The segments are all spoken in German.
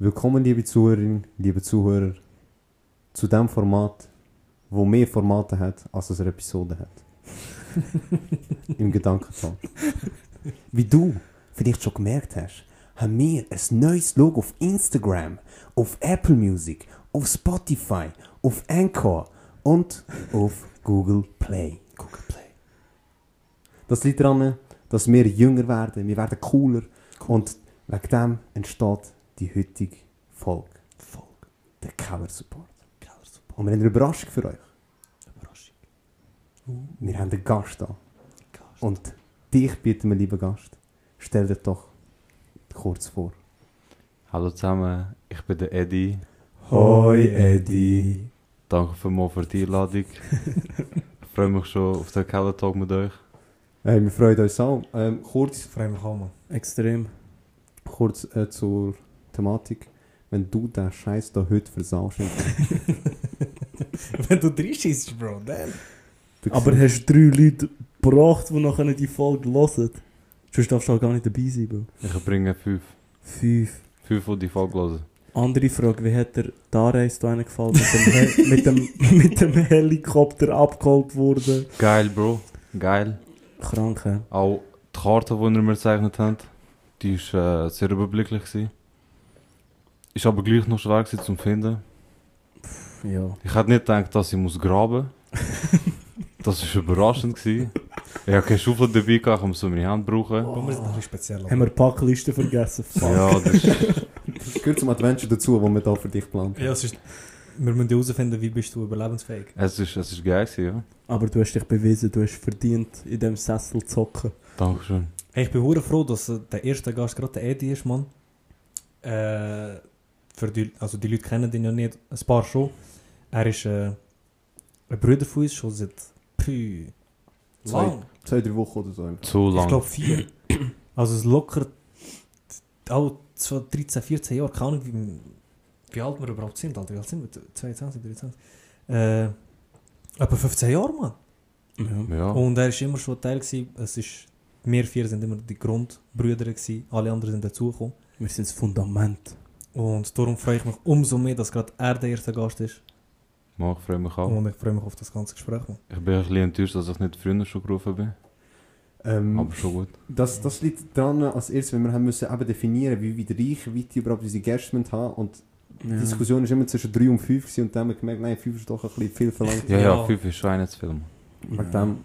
Willkommen, liebe Zuhörerinnen, liebe Zuhörer, zu dem Format, wo mehr Formate hat, als es eine Episode hat. Im Gedankentalk. Wie du vielleicht schon gemerkt hast, haben wir ein neues Logo auf Instagram, auf Apple Music, auf Spotify, auf Anchor und auf Google Play. Google Play. Das liegt daran, dass wir jünger werden, wir werden cooler und wegen dem entsteht die heutige Folge. Folge. Der Keller Support. Keller Support. Und wir haben eine Überraschung für euch. Überraschung. Wir haben einen Gast da. Gast. Und dich bitten wir, lieber Gast, stell dir doch kurz vor. Hallo zusammen, ich bin der Eddie. Hoi, Eddie. Danke vielmals für die Einladung. ich freue mich schon auf den Keller Talk mit euch. Hey, wir freuen uns auch. Ähm, kurz Freue mich auch mal. Extrem. kurz äh, zur Thematik. Wenn du den Scheiß da heute versaust, Wenn du reinschießt, Bro, dann. du Aber hast du drei Leute gebracht, die nachher die Folge hören? Sonst darfst du auch gar nicht dabei sein, Bro. Ich bringe fünf. Fünf. Fünf, die die Folge hören. Andere Frage, wie hat dir die Anreise da gefallen, mit dem, mit, dem, mit dem Helikopter abgeholt wurde? Geil, Bro. Geil. Krank, hä? Auch die Karte, die ihr mir gezeichnet habt, die war äh, sehr überblicklich. Gewesen. Ist aber gleich noch schwer gewesen zum finden. Ja. Ich hätte nicht gedacht, dass ich muss graben Das war überraschend. Gewesen. Ich habe keine Schaufel dabei, gehabt, ich muss so meine Hand brauchen. Bro, wir sind ein speziell. Haben wir die Packliste vergessen? Fuck. Ja, das ist, Das gehört zum Adventure dazu, wo wir da für dich planen. Ja, es ist... Wir müssen herausfinden, wie bist du überlebensfähig. es, ist, es ist geil, ja. Aber du hast dich bewiesen, du hast verdient, in dem Sessel zu hocken. Dankeschön. Hey, ich bin hure froh, dass äh, der erste Gast gerade der Eddie ist, Mann. Äh, für die, also die Leute kennen ihn ja nicht, ein paar schon. Er ist äh, ein Bruder von uns, schon seit pü, Zwei. lang. Zwei, drei Wochen oder so. Zu Ich lang. glaube vier. also es locker auch so 13, 14 Jahre, keine Ahnung, wie, wie alt wir überhaupt sind, Alter. Wie alt sind wir? 22, 23? Äh, etwa 15 Jahre, Mann. Ja. Ja. Und er war immer schon Teil, gewesen. es ist, wir vier sind immer die Grundbrüder gewesen, alle anderen sind dazugekommen. Wir sind das Fundament. Und darum freue ich mich umso mehr, dass gerade er der erste Gast ist. Ja, ich freue mich auch. Und ich freue mich auf das ganze Gespräch. Mann. Ich bin ein bisschen enttäuscht, dass ich nicht früher schon gerufen bin. Ähm, Aber schon gut. das, das liegt daran, als erstes, wenn wir haben müssen eben definieren, wie weit Reichweite überhaupt unsere Gäste müssen haben und die Ja. Diskussion ist immer zwischen 3 und 5 gewesen und dann haben wir gemerkt, nein, 5 ist doch ein bisschen viel verlangt. Ja, ja, Ja. 5 ist schon einer zu viel. Dem.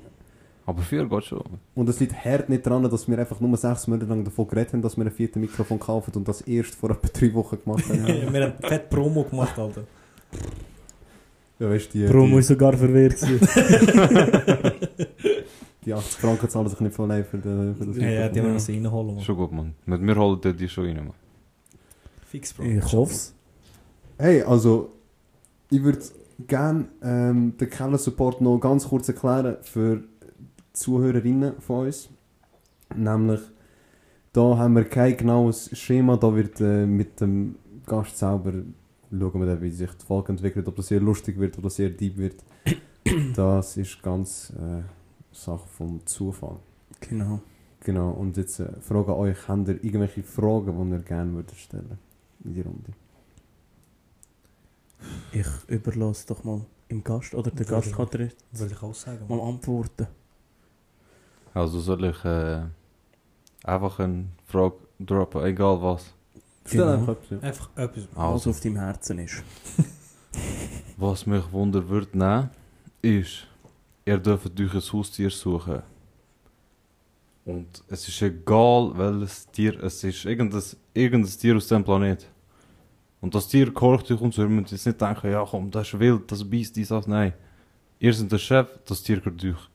Aber 4 geht schon. Und es liegt hart nicht daran, dass wir einfach nur sechs Monate lang davon geredet haben, dass wir ein viertes Mikrofon kaufen und das erst vor etwa drei Wochen gemacht haben. Wir haben fett Promo gemacht, Alter. ja, weißt du, die, Promo die, ist sogar verwehrt gewesen. die 80 Franken zahlen sich nicht von allein für, den, für das Ja, ja, die haben wir müssen reinholen. Mann. Schon gut, Mann. Mit mir holen die die schon rein, Mann. Fix, Bro. ich hoffe es. Hey, also, ich würde gerne ähm, den Keller Support noch ganz kurz erklären für Zuhörerinnen von uns. Nämlich, da haben wir kein genaues Schema, da wird äh, mit dem Gast selber schauen wir dann, wie sich die Folge entwickelt, ob das sehr lustig wird oder sehr deep wird. Das ist ganz äh, Sache vom Zufall. Genau. Genau, und jetzt äh, frage euch, habt ihr irgendwelche Fragen, die ihr gerne würdet stellen in die Runde? Ich überlasse doch mal im Gast, oder der Gast kann dir jetzt Würde ich auch sagen. mal antworten. Also soll ich äh, einfach eine Frage droppen, egal was. Stell Genau. einfach etwas. Einfach etwas. Was Also, auf deinem Herzen ist. was mich wunder würde nehmen, ist, ihr dürft euch ein Haustier suchen. Und es ist egal, welches Tier es ist. Irgendein, irgendein Tier aus dem Planet. Und das Tier kocht euch und so. Ihr müsst jetzt nicht denken, ja komm, das ist wild, das beißt dies, das. Nein. Ihr seid der Chef, das Tier gehört euch.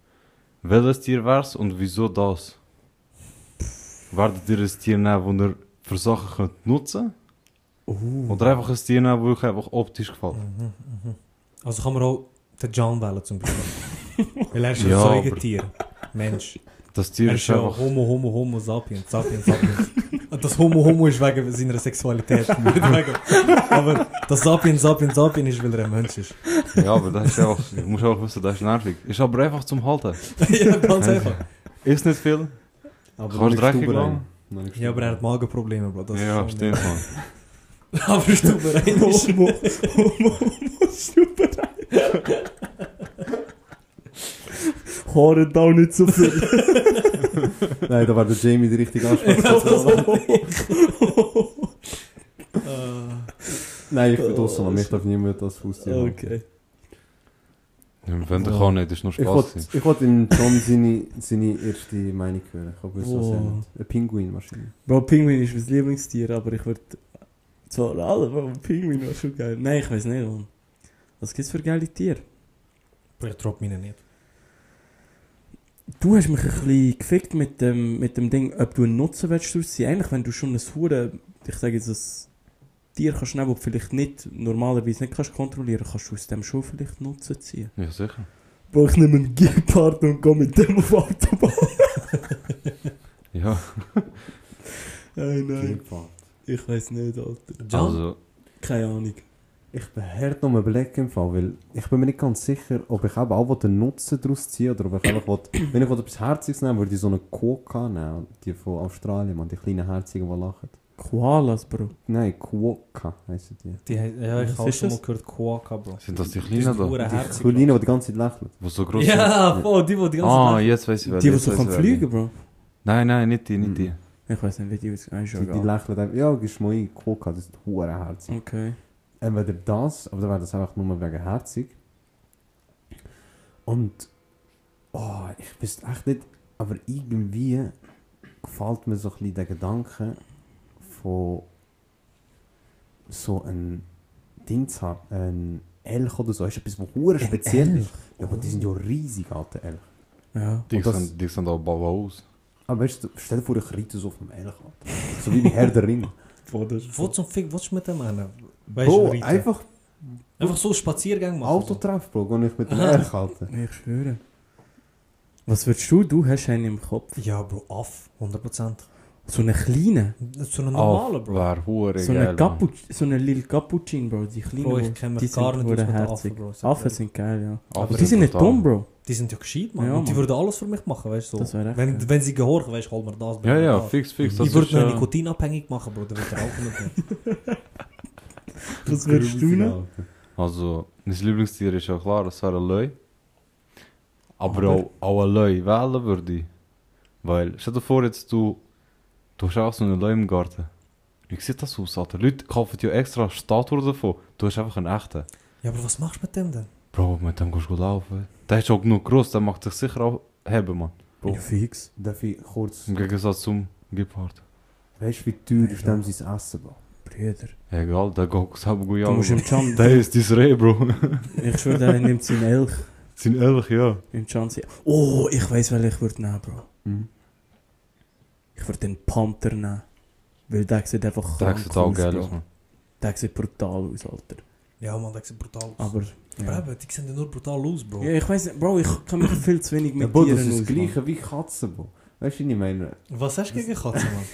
Welches Tier wär's und wieso das? Werdet ihr ein Tier nehmen, das ihr für Sachen könnt nutzen Uh. Oder einfach ein Tier nehmen, das euch einfach optisch gefällt? Mhm, mhm. Also kann man auch den John wählen zum Beispiel. Weil er ist Ja, ein aber- Säugetier. Mensch. Das Tier Er ist ist ja einfach... Homo, Homo, Homo, Sapiens, Sapiens, Sapiens. Und das Homo, Homo ist wegen seiner Sexualität. Aber das Sapiens, Sapiens, Sapiens ist, weil er ein Mensch ist. Ja, aber das ist einfach... Du musst auch wissen, das ist nervig. Ist aber einfach zum Halten. ja, ganz einfach. Ist nicht viel. Aber Kannst dreckig lang. Ja, aber er hat Magenprobleme, Bro. Das ist ja, stimmt, man. Aber ist du bereit? Homo, Homo, Homo, super. Haare da nicht so viel. Nein, da war der Jamie die richtige Ansprache. Nein, ich bin draussen, man. Ich darf niemand als Haustier haben. okay. Ja, Wenn der kann nicht, ist nur Ich Spaß. wollte ich wollt im John seine, seine erste Meinung hören. Ich habe gewusst, was er nennt. Ein Pinguin wahrscheinlich. Bro, Pinguin ist mein Lieblingstier, aber ich würde... Zwar alle, Bro, Pinguin war schon geil. Nein, ich weiß nicht, Mann. Was gibt's für geile Tiere? Bro, ich drop meine nicht. Du hast mich ein bisschen gefickt mit dem, mit dem Ding, ob du einen Nutzen willst daraus ziehen. Eigentlich, wenn du schon ein Hure, ich sage jetzt, ein Tier kannst nehmen, das du vielleicht nicht, normalerweise nicht kannst kontrollieren, kannst du aus dem schon vielleicht Nutzen ziehen. Ja, sicher. Bro, ich nehme einen Gepard und gehe mit dem auf Autobahn. Ja, Nein, nein. Gepard. Ich weiß nicht, Alter. John? also, Keine Ahnung. Ich bin hart noch am überlegen im Fall, weil ich bin mir nicht ganz sicher, ob ich eben auch den Nutzen daraus ziehe oder ob ich einfach will, wenn ich etwas Herziges nehmen würde ich so eine Quokka nehmen, die von Australien, man, die kleinen Herzigen, die lachen. Koalas, Bro. Nein, Quokka heissen die. Die, he- ja, ich habe schon mal gehört, Quokka, Bro. sind das die Die Kleinen sind da? Die herzig, Kleinen, die die ganze Zeit lächeln. Die so groß Ja, voll, die, die die sind? ganze Ah, Zeit... jetzt weiß ich wer. Die, die so kann fliegen, Bro. Nein, nein, nicht die, nicht die. Ich weiß nicht, wie die aussehen. Ist Die, die lächeln einfach, ja, gibst mal ein, Quokka, das ist herzig. Okay. Entweder das, aber dann wäre das einfach nur wegen herzig. Und, oh, ich wüsste echt nicht, aber irgendwie gefällt mir so ein bisschen der Gedanke von so ein Ding zu haben, ein Elch oder so, ist etwas, was hure speziell ist. Ja, aber die sind ja riesig, alte Elch. Ja. Die, das- sind, die sind auch bald aus. Aber weißt du, stell dir vor, ich reite so auf einem Elch, Alter. So wie bei Herr der. Wo zum Fick willst du mit dem einen? Weißt Bro, einfach Einfach so einen Spaziergang machen. Autotreff, Bro, geh ich mit dem Aha. Elch, Alter. Ich schwöre. Was würdest du? Du hast einen im Kopf. Ja, Bro, Aff, 100%. So einen kleinen. So einen normalen, Bro. Wäre hure So geil. einen, so einen Lil Cappuccin, Bro. Die kleinen. Bro, ich kenne die mich gar sind nicht aus hure mit den herzig. Affen, Bro. Affen sind geil, ja. Affen Aber die sind nicht dumm, Bro. Die sind ja gescheit, Mann. Ja, Und die würden alles für mich machen, weißt du. So. wenn, wenn sie gehorchen, weißt du, hol mir das. Ja, ja, das. fix, fix. Das Ich würde ist, mich äh, nikotinabhängig machen, Bro. Dann würde ich mit mir. Was würdest du noch? Also, mein Lieblingstier ist ja klar, das wäre ein Löwe. Aber, Aber- auch, auch ein Löwe wählen würde ich. Weil, stell dir vor, jetzt du, du hast auch so einen Löwe im Garten. Wie sieht das aus, Alter? Leute kaufen ja extra Statuen davon. Du hast einfach einen echten. Ja, aber was machst du mit dem denn? Bro, mit dem kannst du gut laufen. Der ist auch genug groß, der macht sich sicher auch heben, man. Bro. Ja, fix. Darf ich kurz... Im Gegensatz zum Gepard. Weißt du, wie teuer ist dem sein Essen, Bro? Brüder. Egal, der geht selber gut Du musst im jagen. Chan... Der ist dein Reh, Bro. Ich schwöre, der nimmt seinen Elch Sind ehrlich, ja. im Chan. Oh, ich weiß, welchen ich würde nehmen, Bro. Mhm. Ich würde den Panther nehmen. Weil der sieht einfach Der sieht auch aus, geil aus, man. Der sieht brutal aus, Alter. Ja, Mann, das sieht brutal aus. Aber... Aber Ja. eben, die sehen ja nur brutal aus, Bro. Ja, ich weiß nicht, Bro, ich kann mich viel zu wenig Ja, mit Bro, Tieren das ist das gleiche wie Katzen, Bro. Weißt du, was ich meine? Was hast du gegen Katzen, Mann?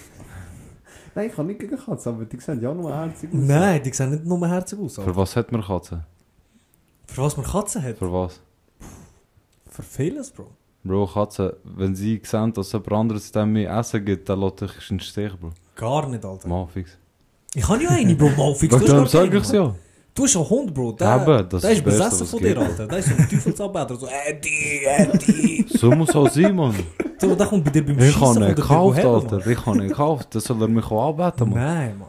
Nein, ich habe nicht gegen Katzen, aber die sehen ja nur herzig aus. Nein, die sehen nicht nur herzig aus. Für was hat man Katzen? Für was man Katzen hat? Für was? Für vieles, Bro. Bro, Katzen, wenn sie sehen, dass jemand anderes dem mehr Essen gibt, dann lässt dich in den Stich, Bro. Gar nicht, Alter. Mal fix. Ich habe ja eine, Bro, mal fix. Wegen dem gar sag keine, ja. Du hast einen Hund, Bro. Das der ist ist das Beste, besessen was von es dir, gibt. Alter. Der ist so ein Eddie, Eddie. So muss auch sein, Mann. So, der kommt bei dir beim Ich Schießen habe ihn gekauft, Alter. Ich habe ihn gekauft. Das soll er mich auch anbeten, Mann. Mann. Nein, Mann.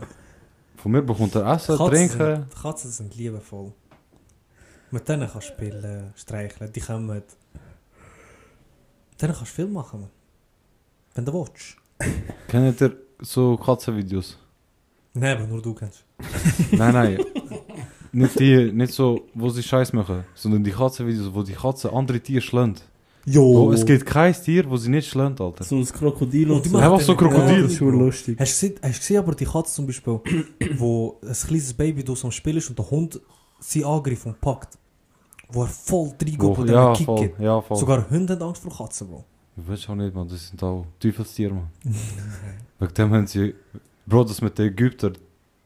Von mir bekommt er Essen, Katzen Trinken. sind, Katzen sind liebevoll. Mit denen kannst du spielen, streicheln. Die kommen. Mit denen kannst du viel machen, Mann. Wenn du willst. Kennt ihr so Katzenvideos? Nein, aber nur du kennst. nein, nein. Nicht die, nicht so, wo sie Scheiß machen, sondern die Katzenvideos, wo die Katzen andere Tiere schlägt. Jo! Bro, es gibt kein Tier, wo sie nicht schlägt, Alter. So ein Krokodil Oh, und die so. machen Einfach so Krokodil. Ja, das ist schon lustig. Hast du gesehen, hast du gesehen aber die Katze zum Beispiel, wo ein kleines Baby durch so am Spiel ist und der Hund sie angreift und packt. Wo er voll reingeht Wo, und ja, Kick voll, gibt. ja, voll. Sogar Hunde haben Angst vor Katzen, Bro. Ich weiß auch nicht, man. Das sind auch Teufelstiere, man. Wegen dem haben sie... Bro, das mit den Ägyptern,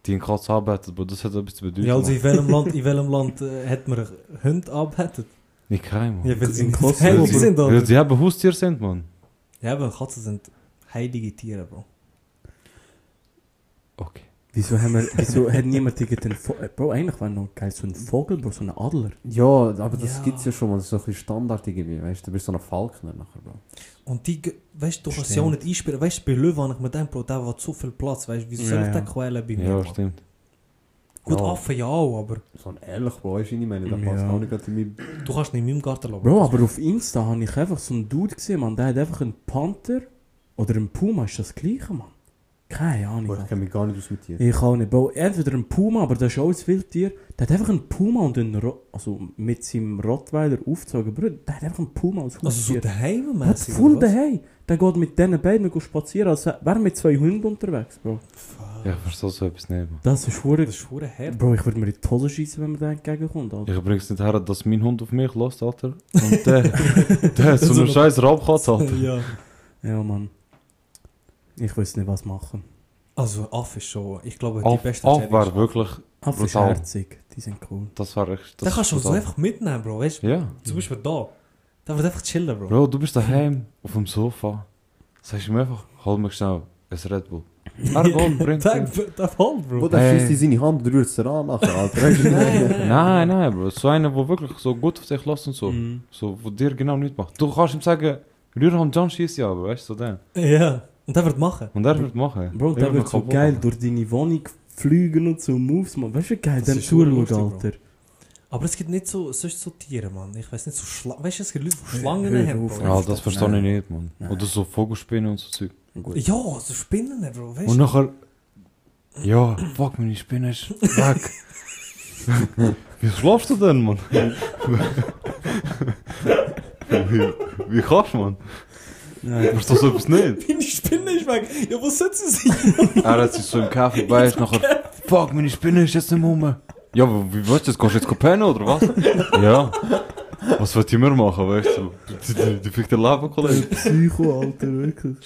die in Katze arbeitet, Bro, das hat etwas zu bedeuten. Ja, also in welchem Land, in welchem Land äh, hat man Hunde abgettet? Nicht kein, man. Ja, weil sie In Kosovo, heilig Bro. sind, Weil oder? sie eben Haustiere sind, man. Ja, aber Katzen sind heilige Tiere, Bro. Okay. Wieso, haben wir, wieso hat niemand irgendeinen Vogel? Bro, eigentlich wäre noch geil, so ein Vogel, Bro, so ein Adler. Ja, aber das Ja. gibt's ja schon mal, das ist so ein bisschen Standard irgendwie, weißt du, du bist so ein Falkner nachher, Bro. Und die, weißt du, du kannst sie auch nicht einspielen. Weißt du, bei Löwen habe ich mir gedacht, Bro, der hat so viel Platz, weißt du, wieso soll Ja, ich ja. den quälen bei mir? Ja, Mann? stimmt. Gut, Ja. Affen ja auch, aber So ein ehrlich, Bro, weißt du, ich meine, da Ja. passt auch nicht in meinem... du kannst nicht in meinem Garten lassen. Bro, aber auf Insta habe ich einfach so einen Dude gesehen, man, der hat einfach einen Panther oder einen Puma, ist das gleiche, Mann? Keine Ahnung. Bro, ich kenne mich gar nicht aus mit dir. Ich auch nicht, Bro. Entweder ein Puma, aber das ist auch ein Wildtier. Der hat einfach einen Puma und einen Ro also mit seinem Rottweiler aufgezogen. Bro, der hat einfach einen Puma als Also so Haustier. daheim, Was mäßig. voll daheim. Der geht mit diesen beiden go spazieren, als wäre er mit zwei Hunden unterwegs, Bro. Ja, ich verstehe so etwas nicht, man. Das ist hure. Das ist hure hart. Bro, ich würde mir in die Hose schießen, wenn mir der entgegenkommt, Alter. Ich bring's nicht her, dass mein Hund auf mich lässt, Alter. Und der, der hat so einen scheiß Raubkatz, Alter. ja. Ja, Mann. Ich weiß nicht, was machen. Also Affe ist schon, ich glaube, die Auf, beste ist war wirklich, Affe ist Brutal. herzig. Die sind cool. das war echt... Den Das kannst du so brutal. einfach mitnehmen, Bro. Weißt du, Ja. zum Beispiel da. Da wird einfach chillen, Bro. Bro, du bist daheim, auf dem Sofa. Sagst du mir einfach, hol mir schnell ein Red Bull. Er geht, bringt ihn. der fällt, Bro, Bro. der Hey. schießt in seine Hand und rührt es dir an nachher, Alter. Weißt du? Nein, nein, Bro. So einer, der wirklich so gut auf dich lässt und so. Mhm. So, wo dir genau nichts macht. Du kannst ihm sagen, Rührhand John schießt ja, aber weißt du, so der. Ja. Und der wird machen. Und er wird machen. Bro, der Er wird so geil machen. durch deine Wohnung fliegen und so Moves, man. Weißt du, wie geil, Das dem ist hure zuschauen, Alter. Aber es gibt nicht so, sonst so Tiere, Mann. Ich weiß nicht, so Schlangen. Weißt du, es gibt Leute, die Hör Schlangen haben, auf, Bro. Ja, das verstehe ich Nein. nicht, man. Nein. Oder so Vogelspinnen und so Zeug. Gut. Ja, so Spinnen, Bro. Weißt Und nachher. Ja, fuck, meine Spinne ist weg. wie schlafst du denn, Mann? wie, wie kannst du, Mann? Nein, Verstehst du so etwas nicht? Meine Spinne ist weg. Ja, wo sitzt sie sein? Er hat sich so im Kaffee bei ist nachher. Fuck, meine Spinne ist jetzt nicht mehr rum. Ja, aber wie weißt du das? Gehst du jetzt pennen oder was? ja. Was wollt ihr mir machen, weißt du? Die, die, die fickt der Leben, Kollege. Psycho, Alter, wirklich.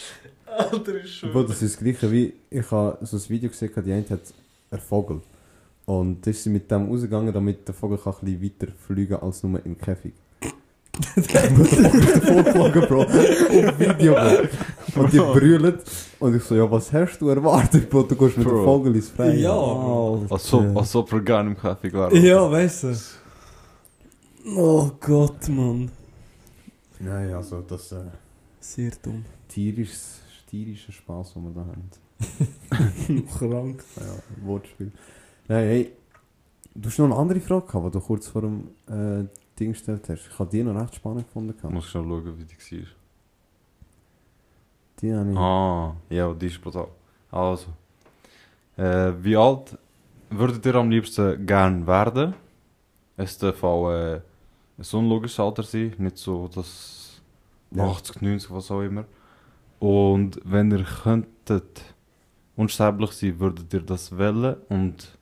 Alter, ist schon. Bro, das ist das gleiche wie, ich habe so ein Video gesehen, die eine hat einen Vogel. Und da ist sie mit dem rausgegangen, damit der Vogel kann ein bisschen weiter fliegen als nur im Käfig. Vorgeflogen, Bro. Auf Video, Bro. Und die brüllen. Und ich so, ja, was hast du erwartet, Bro? Du gehst mit dem Bro. Vogel ins Freie. Ja. Alter. Als ob, als ob er gerne im Kaffee wäre. Ja, weißt du. Oh Gott, Mann. Nein, also das äh, Sehr dumm. tierisches, tierischer Spaß, den wir da haben. Krank. Ja, Wortspiel. Nein, hey, du hast noch eine andere Frage gehabt, die du kurz vor dem äh, Ding gestellt hast. Ich habe die noch recht spannend gefunden. Ich muss schon schauen, wie die war. Die habe ich... Ah, ja, die ist brutal. Also. Äh, wie alt würdet ihr am liebsten gern werden? Es darf auch äh, ein unlogisches Alter sein, nicht so das Ja. 80, 90, was auch immer. Und wenn ihr könntet unsterblich sein, würdet ihr das wählen? Und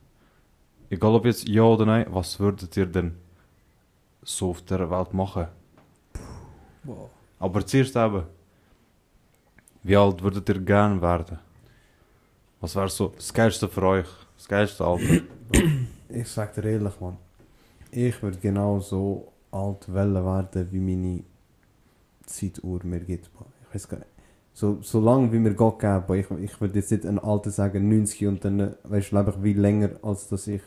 egal ob jetzt ja oder nein, was würdet ihr denn so auf der Welt machen? Wow. Aber zuerst eben, wie alt würdet ihr gern werden? Was wäre so das Geilste für euch? Das geilste Alter? Ich sag dir ehrlich, Mann. Ich würde genau so alt wollen werden, wie meine Zeituhr mir gibt. Ich weiß gar nicht. So, so lange wie mir Gott geben. Ich, ich würde jetzt nicht ein Alter sagen, 90 und dann, äh, weißt du, lebe ich wie länger, als dass ich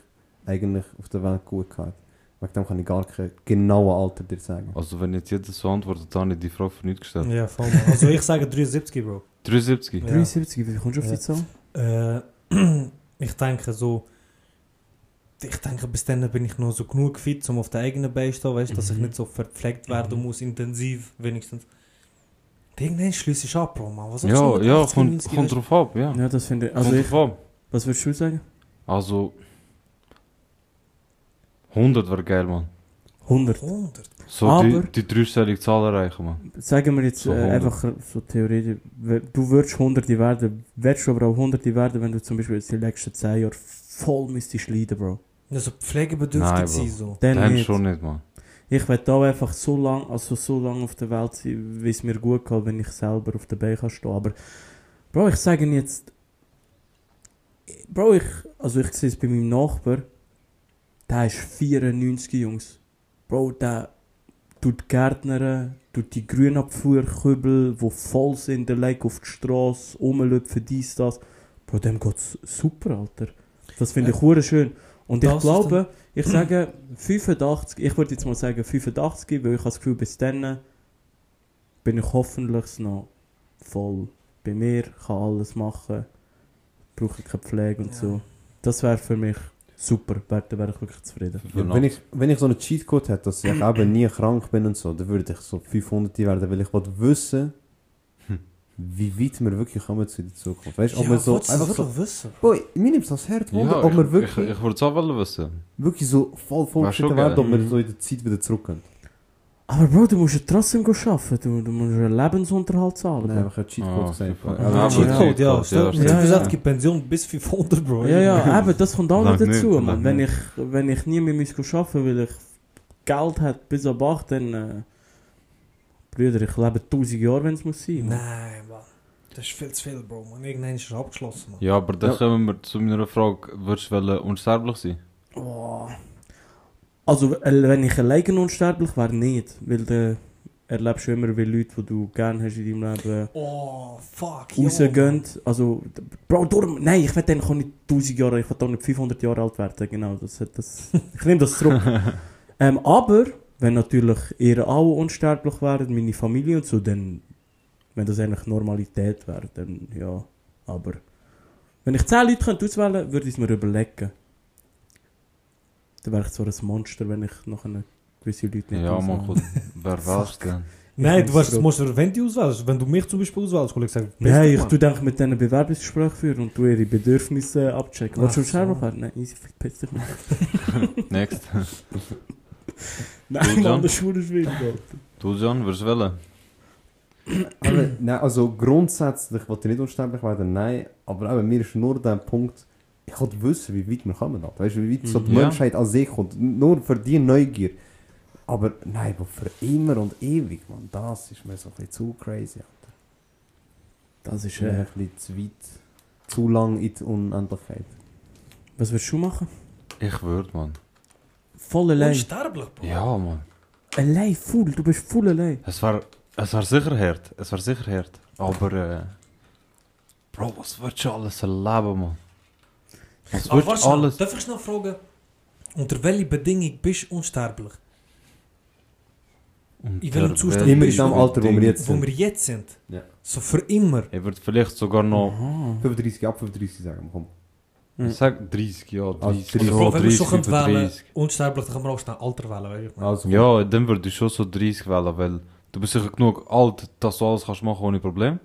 eigentlich auf der Welt gut hatte. Wegen dem kann ich gar kein genaues Alter dir sagen. Also wenn jetzt jeder so antwortet, dann habe ich die Frage für nichts gestellt. Ja, voll. Also ich sage 73, Bro. 73? Ja. 73, wie kommst du auf Ja. die Zahl? Äh, ich denke so, ich denke, bis dann bin ich noch so genug fit, um auf der eigenen Beine zu stehen, weißt, dass ich Mhm. nicht so verpflegt werden muss, intensiv wenigstens. Irgendwann schließe ich ab, Bro, man. Was Ja, ja, 80, kommt, 90, kommt weißt? drauf ab, ja. Ja, das finde ich. Also kommt ich, was würdest du sagen? Also 100 wäre geil, man. 100. 100. So Aber- die, die dreistellige Zahl erreichen, man. Sagen wir jetzt So äh, 100. einfach so theoretisch, du würdest 100 werden, wärst du aber auch 100 werden, wenn du zum Beispiel jetzt die letzten 10 Jahre voll müsstest leiden, Bro. Also pflegebedürftig Nein, sein, so. Dann Dann nicht. schon nicht, man. Ich will da einfach so lang, also so lange auf der Welt sein, wie es mir gut geht, wenn ich selber auf der Beine kann stehen. Aber, Bro, ich sage jetzt, Bro, ich, also ich sehe es bei meinem Nachbar, der ist 94, Jungs. Bro, der tut Gärtner, tut die Grünabfuhrkübel, die voll sind, der legt auf die Straße, rumlöpfen, dies, das. Bro, dem geht's super, Alter. Das finde ich hure schön. Und ich glaube, ich sage 85, ich würde jetzt mal sagen 85, weil ich das Gefühl, bis dann bin ich hoffentlich noch voll bei mir, kann alles machen, brauche keine Pflege und Ja. so. Das wäre für mich super, da wäre ich wirklich zufrieden. Ja, wenn, ich, wenn ich so einen Cheatcode hätte, dass ich eben nie krank bin und so, dann würde ich so 500 werden, weil ich wollte wissen, wie weit wir wirklich kommen zu der Zukunft. Weißt du, ob ja, wir so einfach das so. wissen? Boy, mir nimmt es das Herz wunder, Ja, ob wir ich, wirklich, ich, ich würde es auch wollen wissen. wirklich so voll geil. werden, ob wir so in der Zeit wieder zurück können. Aber Bro, du musst ja trotzdem arbeiten, du, du musst einen Lebensunterhalt zahlen. Nein, einfach ein Cheatcode Ah, gesagt. super. Also, Ja, ja, Cheatcode, ja. Stell- ja, Du ja, hast gesagt, gibt Pension bis 500, Bro. Ja, ja, eben, das kommt auch noch nicht, dazu. lang man. Wenn, nicht. ich, wenn ich nie mehr muss arbeiten weil ich Geld habe bis ab 8, dann. Äh, Brüder, ich lebe 1000 Jahre, wenn es muss sein. Mann. Nein, Mann. Das ist viel zu viel, Bro. Man. Irgendwann ist er abgeschlossen, Mann. Ja, aber dann Ja. kommen wir zu meiner Frage, würdest du unsterblich sein? Oh. Also, äh, wenn ich alleine unsterblich wäre, nicht. Weil du erlebst du immer, wie Leute, die du gerne hast in deinem Leben, Oh, fuck. rausgehen. Also, Bro, darum, nein, ich will dann auch nicht 1000 Jahre, ich will auch nicht 500 Jahre alt werden. Genau, das, das, ich nehme das zurück. ähm, aber, wenn natürlich ihr alle unsterblich wären, meine Familie und so, dann, wenn das eigentlich Normalität wäre, dann ja. Aber, wenn ich 10 Leute könnte auswählen könnte, würde ich es mir überlegen. Dann wäre ich zwar ein Monster, wenn ich noch eine gewisse Leute nicht Ja, man, auswähle. gut. Wer denn? Nein, du weißt, du, wenn du auswählst, wenn du mich zum Beispiel auswählst, kann ich sagen, Nein, ich Mann. tu denke mit diesen Bewerbungsgesprächen führen und du ihre Bedürfnisse abchecken. Willst du Ach so. selber werden? Nein, easy, verpiss dich nicht. Next. Nein? Mann, das ist schon schwierig, Alter. Du, John, würdest du wollen? Nein, also grundsätzlich wollte ich nicht unsterblich werden, nein. Aber eben, mir ist nur der Punkt, ich wollte wissen, wie weit wir kommen. Weißt du, wie weit so die Mhm. Ja. Menschheit an sich kommt. Nur für die Neugier. Aber nein, aber für immer und ewig, man, das ist mir so ein bisschen zu crazy. Alter. Das ist, mir äh, ein bisschen zu weit, zu lang in die Unendlichkeit. was würdest du machen? Ich würde, man. Voll allein. Unsterblich, Bro. Ja, man. Allein, full, du bist voll allein. Es war, es war sicher hart. Es war sicher hart. Aber, äh, Bro, was würdest du alles erleben, man? Du schnell, alles... darf ich schnell fragen, unter welcher Bedingung bist du unsterblich? In welchem Zustand Immer in bist dem du? Alter, wo wir jetzt Wo sind. wir jetzt sind? Ja. So für immer? Ich würde vielleicht sogar noch... Aha. 35, ab 35 sagen, komm. Ich sag 30, ja, 30, Also, Bro, wenn wir 30, schon können wählen, 35. unsterblich, dann können wir auch schnell Alter wählen. Also, Ja, dann würde ich schon so 30 wählen, weil du bist sicher genug alt, dass du alles kannst machen ohne Problem.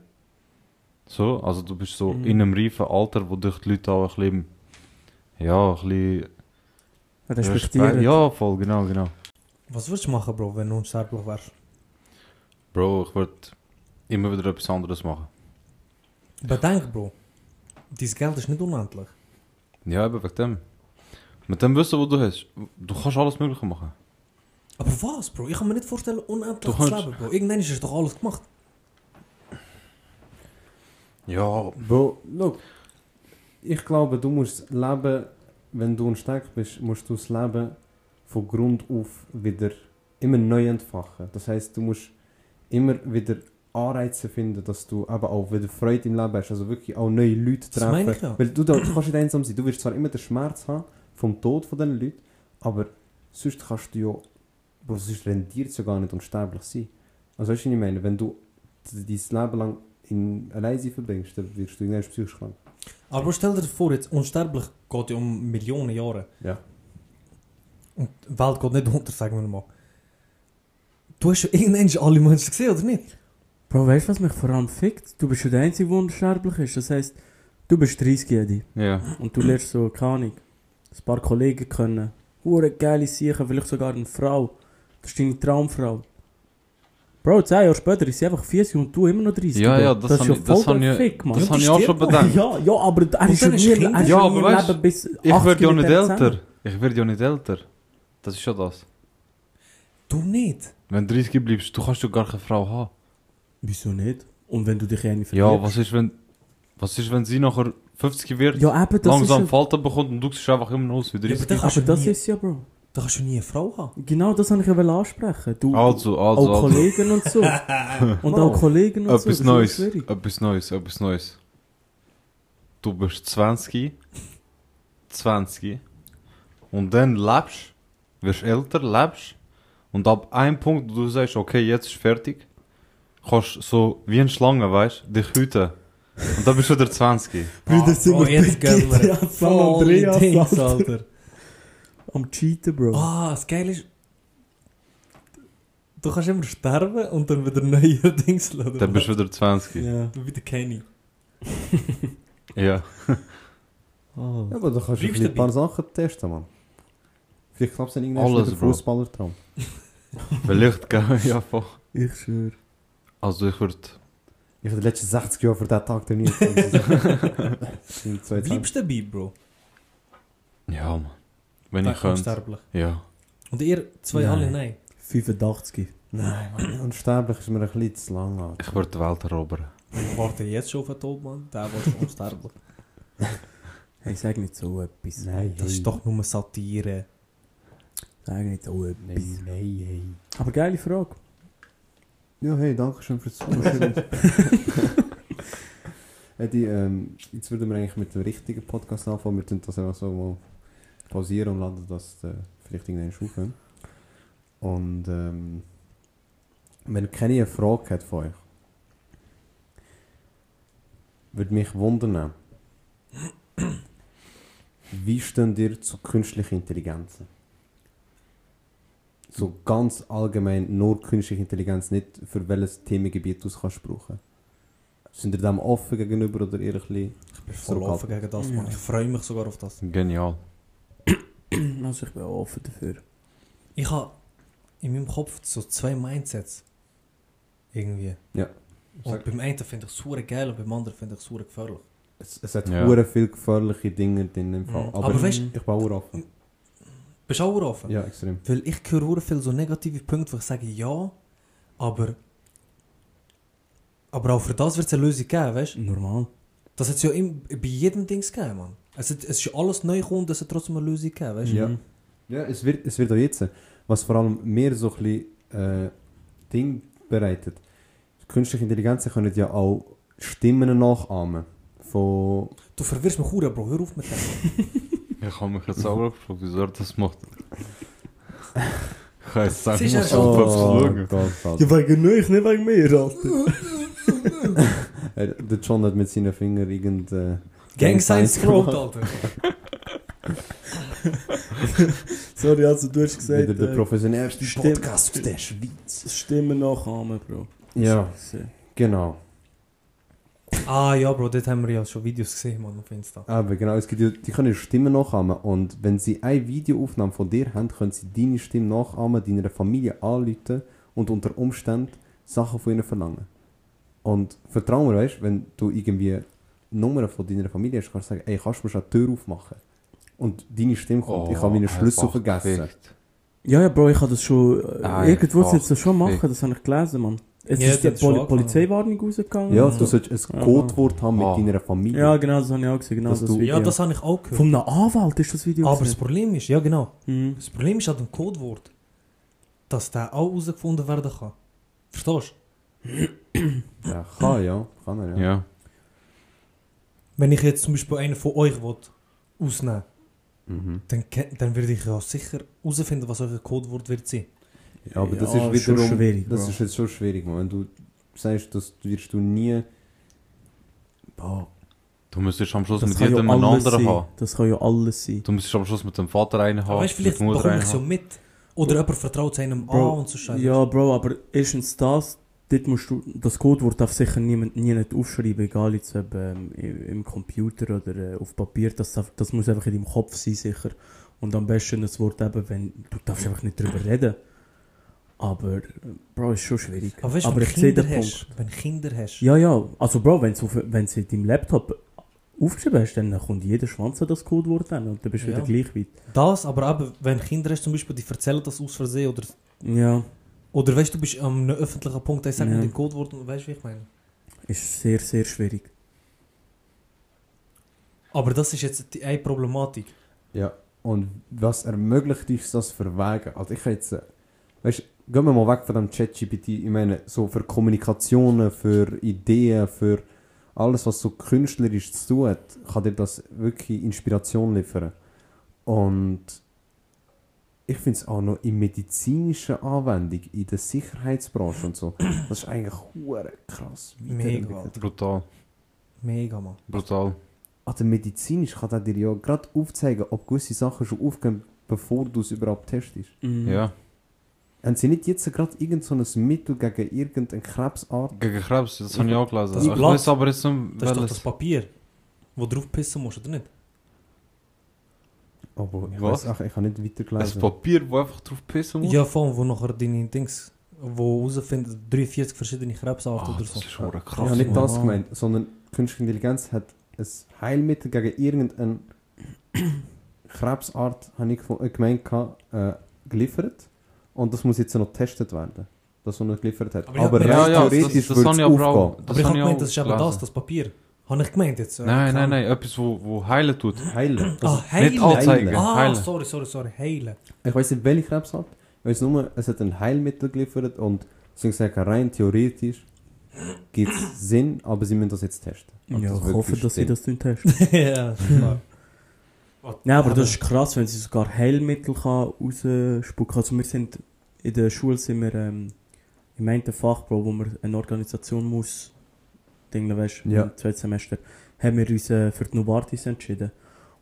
So, also du bist so Mhm. in einem reifen Alter, wo dich die Leute auch ein bisschen... Ja, ein bisschen... Respektieren. Ja, voll, genau, genau. Was würdest du machen, Bro, wenn du unsterblich wärst? Bro, ich würde immer wieder etwas anderes machen. Bedenk, Bro, dein Geld ist nicht unendlich. Ja, eben wegen dem. Mit dem Wissen, was du hast, du kannst alles Mögliche machen. Aber was, Bro? Ich kann mir nicht vorstellen, unendlich Du zu leben, Bro. Irgendwann ist doch alles gemacht. Ja, Bro, look. Ich glaube, du musst leben, wenn du unsterblich bist, musst du das Leben von Grund auf wieder immer neu entfachen. Das heißt, du musst immer wieder Anreize finden, dass du aber auch wieder Freude im Leben hast. Also wirklich auch neue Leute Das treffen. ich ja. Weil du, da- du kannst nicht einsam sein. Du wirst zwar immer den Schmerz haben vom Tod von diesen Leuten, aber sonst kannst du ja, Bro, sonst rendiert es ja gar nicht unsterblich sein. Also weißt du, was ich meine? Wenn du dein Leben lang in Alleinsein verbringst, dann wirst du irgendwann psychisch krank. Aber stell dir vor, jetzt unsterblich geht ja um Millionen Jahre. Ja. Und die Welt geht nicht unter, sagen wir mal. Du hast ja irgendwann alle Menschen gesehen, oder nicht? Bro, weißt du, was mich vor allem fickt? Du bist ja der Einzige, der unsterblich ist. Das heisst, du bist 30 Jedi ja. und du lernst so, keine Ahnung, ein paar Kollegen kennen. Hure geile Sachen, vielleicht sogar eine Frau. Das ist deine Traumfrau. Bro, 10 Jahre später ist sie einfach 40 und du immer noch 30. Ja, ja, das ist hab ja ich- das voll hab der ich- Fick, Mann. Das Ja, habe ich auch schon bedenkt. Ja, ja, aber er ist ja ist nie, er ist Ja, ja aber weißt- Leben bis Ich 80 werde ja nicht älter. Ich werde ja nicht älter. Das ist ja das. Du nicht. Wenn du 30 bleibst, du kannst ja gar keine Frau haben. Wieso nicht? Und wenn du dich in eine Ja, verliebst? was ist, wenn, was ist, wenn sie nachher 50 wird, Ja, eben, das langsam ist Falten bekommt und du siehst einfach immer noch aus wie Ja, aber 30? dann ja, aber du das nie, ist ja, Bro. Dann kannst du nie eine Frau haben. Genau das wollte ich ja ansprechen. Du, Also, auch also, also. Kollegen und so. und auch Kollegen und so. Etwas Neues. schwierig. Etwas Neues, etwas Neues. du bist 20, 20 und dann lebst, wirst älter, lebst und ab einem Punkt, wo du sagst, okay, jetzt ist fertig, kannst du so wie eine Schlange, weißt du, dich hüten. Und dann bist du wieder 20. Brüder, sind oh, wir jetzt gehen wir voll Andreas, Dings, Alter. Am Cheaten, Bro. Ah, das Geile ist, du kannst immer sterben und dann wieder neue Dings laden. Dann bist du wieder 20. Ja. Wie der Kenny. Ja. Ah. Ja, aber da kannst du Bleibst ein paar? Sachen testen, Mann. Vielleicht klappt es dem Bro. Fußballertraum. Vielleicht, gell, ja, voll. Ich schwöre. Also ich würde... Ich habe die letzten 60 Jahre für diesen Tag trainiert. In. Bleibst du dabei, Bro? Ja, Mann. Wenn Da ich könnte. unsterblich. Ja. Und ihr zwei Nein. alle nein. 85. Nein, Mann. Unsterblich ist mir ein bisschen zu lang. Alter. Ich würde die Welt erobern. Ich warte jetzt schon auf den Tod, Mann. Der wird schon unsterblich. Hey, sag nicht so etwas. Nein, Das ist doch nur Satire. Sag nicht so etwas. Nein, nein, nein. Aber geile Frage. Ja, hey, danke schön fürs Zuhören. Eddie, ähm, jetzt würden wir eigentlich mit dem richtigen Podcast anfangen. Wir tun das einfach so mal pausieren und laden das äh, vielleicht irgendwann aufhören. Und ähm, wenn keine eine Frage hat von euch, würde mich wundern, wie steht ihr zu künstlicher Intelligenz? So ganz allgemein nur künstliche Intelligenz, nicht für welches Themengebiet du es kannst brauchen. Sind ihr dem offen gegenüber oder eher ein bisschen... Ich bin voll offen gegen das, Mann. Ja. Ich freue mich sogar auf das. Genial. Also ich bin auch offen dafür. Ich habe in meinem Kopf so zwei Mindsets. Irgendwie. Ja. Und beim einen finde ich es super geil und beim anderen finde ich es super gefährlich. Es, es hat Ja. hure viel gefährliche Dinge drin im Fall. Mhm. Aber, Aber weißt- ich bin auch offen. Bist du auch offen? Ja, extrem. Weil ich höre sehr viel so negative Punkte, wo ich sage ja, aber. Aber auch für das wird es eine Lösung geben, weißt du? Normal. Das hat es ja im, bei jedem Ding gegeben, Mann. Es, es ist ja alles neu gekommen und es hat trotzdem eine Lösung gegeben, weißt du? Ja. Ja, es wird, es wird auch jetzt. Was vor allem mir so ein bisschen äh, Ding bereitet. Künstliche Intelligenz können ja auch Stimmen nachahmen. Von. Du verwirrst mich hure, Bro. Hör auf mit dem. Ich habe mich jetzt auch gefragt, wieso er das macht. Ich kann jetzt sagen, ich muss Oh, schauen. Gott, Alter. wegen euch, nicht wegen mir, Alter. Der John hat mit seinen Fingern irgend. Äh, Gang Science Throat. Alter. Sorry, also du hast Wieder gesagt, der äh, professionellste stimmt. Podcast der Schweiz. Stimmen nachahmen, Bro. Ja, Scheisse. genau. Ah ja, Bro, dort haben wir ja schon Videos gesehen, Mann, auf Insta. Aber genau, es gibt ja, die können Stimmen nachahmen und wenn sie eine Videoaufnahme von dir haben, können sie deine Stimme nachahmen, deiner Familie anrufen und unter Umständen Sachen von ihnen verlangen. Und vertrau mir, weißt wenn du irgendwie Nummern von deiner Familie hast, kannst du sagen, ey, kannst du mir schon die Tür aufmachen? Und deine Stimme kommt, ich habe meine Schlüssel einfach vergessen. gefickt. Ja, ja, Bro, ich habe das schon. Äh, irgendwo es das schon machen, das habe ich gelesen, Mann. Es Ja, ist die angefangen. Polizeiwarnung rausgegangen. Ja, du so. sollst ein. Codewort haben mit Ah. deiner Familie. ja, genau, das habe ich auch gesehen. Genau das du- Video. Ja, das habe ich auch gehört. Von einem Anwalt ist das Video. Aber das gewesen. Problem ist, ja genau, Mhm. das Problem ist an dem Codewort, dass der auch herausgefunden werden kann. Verstehst du? Ja, kann, ja. Kann er, ja. Ja. Wenn ich jetzt zum Beispiel einen von euch will, ausnehmen Mhm. dann, dann würde ich ja sicher herausfinden, was euer Codewort wird sein. Ja, aber das Ja, ist schon wiederum... schwierig, das Bro. ist jetzt schon schwierig, man. Wenn du sagst, das wirst du nie... Boah, Du müsstest am Schluss Das mit kann ja jedem einen anderen sein. haben. Das kann ja alles sein. Du müsstest am Schluss mit dem Vater einen haben, Aber weißt du, vielleicht bekomme ich so mit. Oder jemand vertraut es einem Bro, an und so Scheiße. Ja, Bro, aber erstens das, dort musst du, das Codewort darf sicher niemand nie nicht aufschreiben, egal jetzt ob ähm, im Computer oder äh, auf Papier, das, darf, das muss einfach in deinem Kopf sein, sicher. Und am besten das Wort eben, wenn, du darfst einfach nicht drüber reden. Aber, äh, Bro, ist schon schwierig. Aber weißt aber wenn ich sehe den hast, wenn du Kinder hast, Ja, ja, also Bro, wenn du wenn's in deinem Laptop aufgeschrieben hast, dann kommt jeder Schwanz an das Codewort an und dann bist du Ja. wieder gleich weit. das, aber eben, wenn Kinder hast zum Beispiel, die erzählen das aus Versehen oder, Ja, oder weißt du, du bist an einem öffentlichen Punkt, da sagen Ja. ja. die Codewort und weißt du, wie ich meine? ist sehr, sehr schwierig. Aber das ist jetzt die eine Problematik. Ja, und was ermöglicht uns das für Wege? Also ich kann jetzt, äh, weißt du, gehen wir mal weg von dem ChatGPT, ich meine, so für Kommunikationen, für Ideen, für alles, was so künstlerisch zu tun hat, kann dir das wirklich Inspiration liefern. Und ich finde es auch noch in medizinischer Anwendung, in der Sicherheitsbranche und so, das ist eigentlich hure krass. Mega. Brutal. Mega, Mann. Brutal. Also medizinisch kann er dir ja gerade aufzeigen, ob gewisse Sachen schon aufgehen, bevor du es überhaupt testest. Mhm. Ja. Haben sie nicht jetzt gerade irgend so ein Mittel gegen irgendeine Krebsart? Gegen Krebs, das habe ich auch gelesen. Das Ich Blatt, weiß aber jetzt nicht, Das ist doch das welches. Papier, wo drauf pissen musst, oder nicht? Aber ich Was? weiß auch, ich habe nicht Ein weitergelesen. Papier, wo einfach drauf pissen muss? Ja, von wo nachher deine Dings, wo herausfinden, 43 verschiedene Krebsarten Ah, oder das so. ist schon ich krass. habe nicht das gemeint, sondern künstliche Intelligenz hat ein Heilmittel gegen irgendeine Krebsart, habe ich äh, gemeint, gehabt, äh, geliefert. Und das muss jetzt noch getestet werden, das, was er geliefert hat. Aber ich hab Aber mir- Ja, rein ja, das, theoretisch das würde habe es ich aber auch. aufgehen. Das Aber ich habe habe gemeint, das ist eben gelesen. das, das Papier. Habe ich gemeint jetzt? äh, Nein, nein, nein, etwas, wo, wo heilen tut. Heilen. Ah, Nicht heilen. anzeigen, Heilen. Ah, heilen. sorry, sorry, sorry, heilen. Ich weiß nicht, welche Krebsart. Ich weiß nur, es hat ein Heilmittel geliefert und sie sagen, rein theoretisch gibt es Sinn, aber sie müssen das jetzt testen. Ja, ich hoffe, dass sie das nicht testen. ja, ist klar. Ja, aber das ist krass, wenn sie sogar Heilmittel kann rausspucken Also wir sind, in der Schule sind wir ähm, im einen Fach, wo man eine Organisation muss, Dinge, weißt du, Ja. im zweiten Semester, haben wir uns äh, für die Novartis entschieden.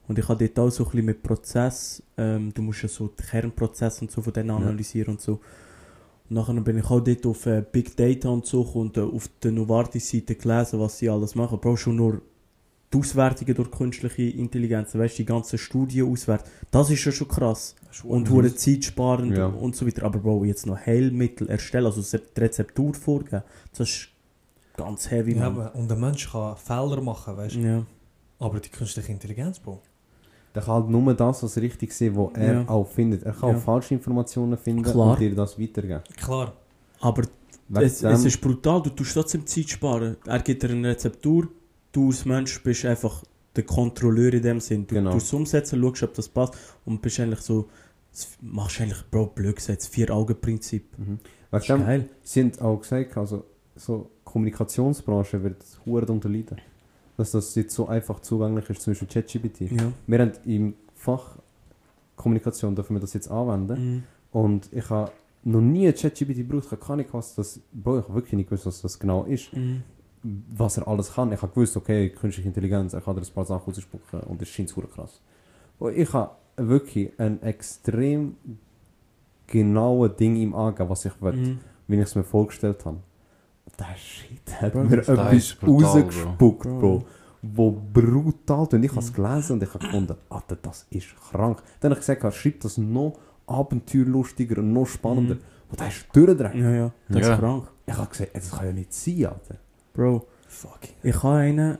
Und ich habe dort auch so ein bisschen mit Prozess, ähm, du musst ja so die Kernprozesse und so von denen Ja. analysieren und so. Und nachher bin ich auch dort auf äh, Big Data und so und äh, auf der Novartis-Seite gelesen, was sie alles machen. Bro, schon nur die Auswertungen durch künstliche Intelligenz, weißt die ganzen Studien auswerten, das ist ja schon krass. Und hure zeitsparend Ja. und so weiter. Aber Bro, jetzt noch Heilmittel erstellen, also die Rezeptur vorgeben, das ist ganz heavy, Ja, man. und der Mensch kann Fehler machen, weißt du? Ja. Aber die künstliche Intelligenz, Bro. Der kann halt nur das, was richtig sehen, was er Ja. auch findet. Er kann Ja. auch falsche Informationen finden Klar. und dir das weitergeben. Klar. Aber es, es ist brutal, du tust trotzdem Zeit sparen. Er gibt dir eine Rezeptur, du als Mensch bist einfach der Kontrolleur in dem Sinn. Du Genau. tust es umsetzen, schaust, ob das passt und bist eigentlich so, das machst eigentlich, Bro, blöd gesagt, das Vier-Augen-Prinzip. Mhm. Das Wegen ist geil. sie haben auch gesagt, also so Kommunikationsbranche wird hure unterleiden. Dass das jetzt so einfach zugänglich ist, zum Beispiel ChatGPT. Ja. Wir haben im Fach Kommunikation dürfen wir das jetzt anwenden. Mhm. Und ich habe noch nie ChatGPT gebraucht. Ich habe keine was das... Bro, ich habe wirklich nicht gewusst, was das genau ist. Mhm. Was er alles kann. Ich habe gewusst, okay, künstliche Intelligenz, er kann dir ein paar Sachen ausspucken und das scheint super krass. Und ich habe wirklich ein extrem genaues Ding ihm angegeben, was ich will, Mhm. wie ich es mir vorgestellt habe. Der Shit hat Bro, mir das etwas brutal, rausgespuckt, Bro. Bro. Wo brutal Und ich habe es Mhm. gelesen und ich habe gefunden, Alter, das ist krank. Dann habe ich gesagt, schreib das noch abenteuerlustiger und noch spannender. Mhm. Und der ist durchgedreht. Ja, ja, das Ja. ist krank. Ich habe gesagt, das kann ja nicht sein, Alter. Bro, Fucking. ich habe einen,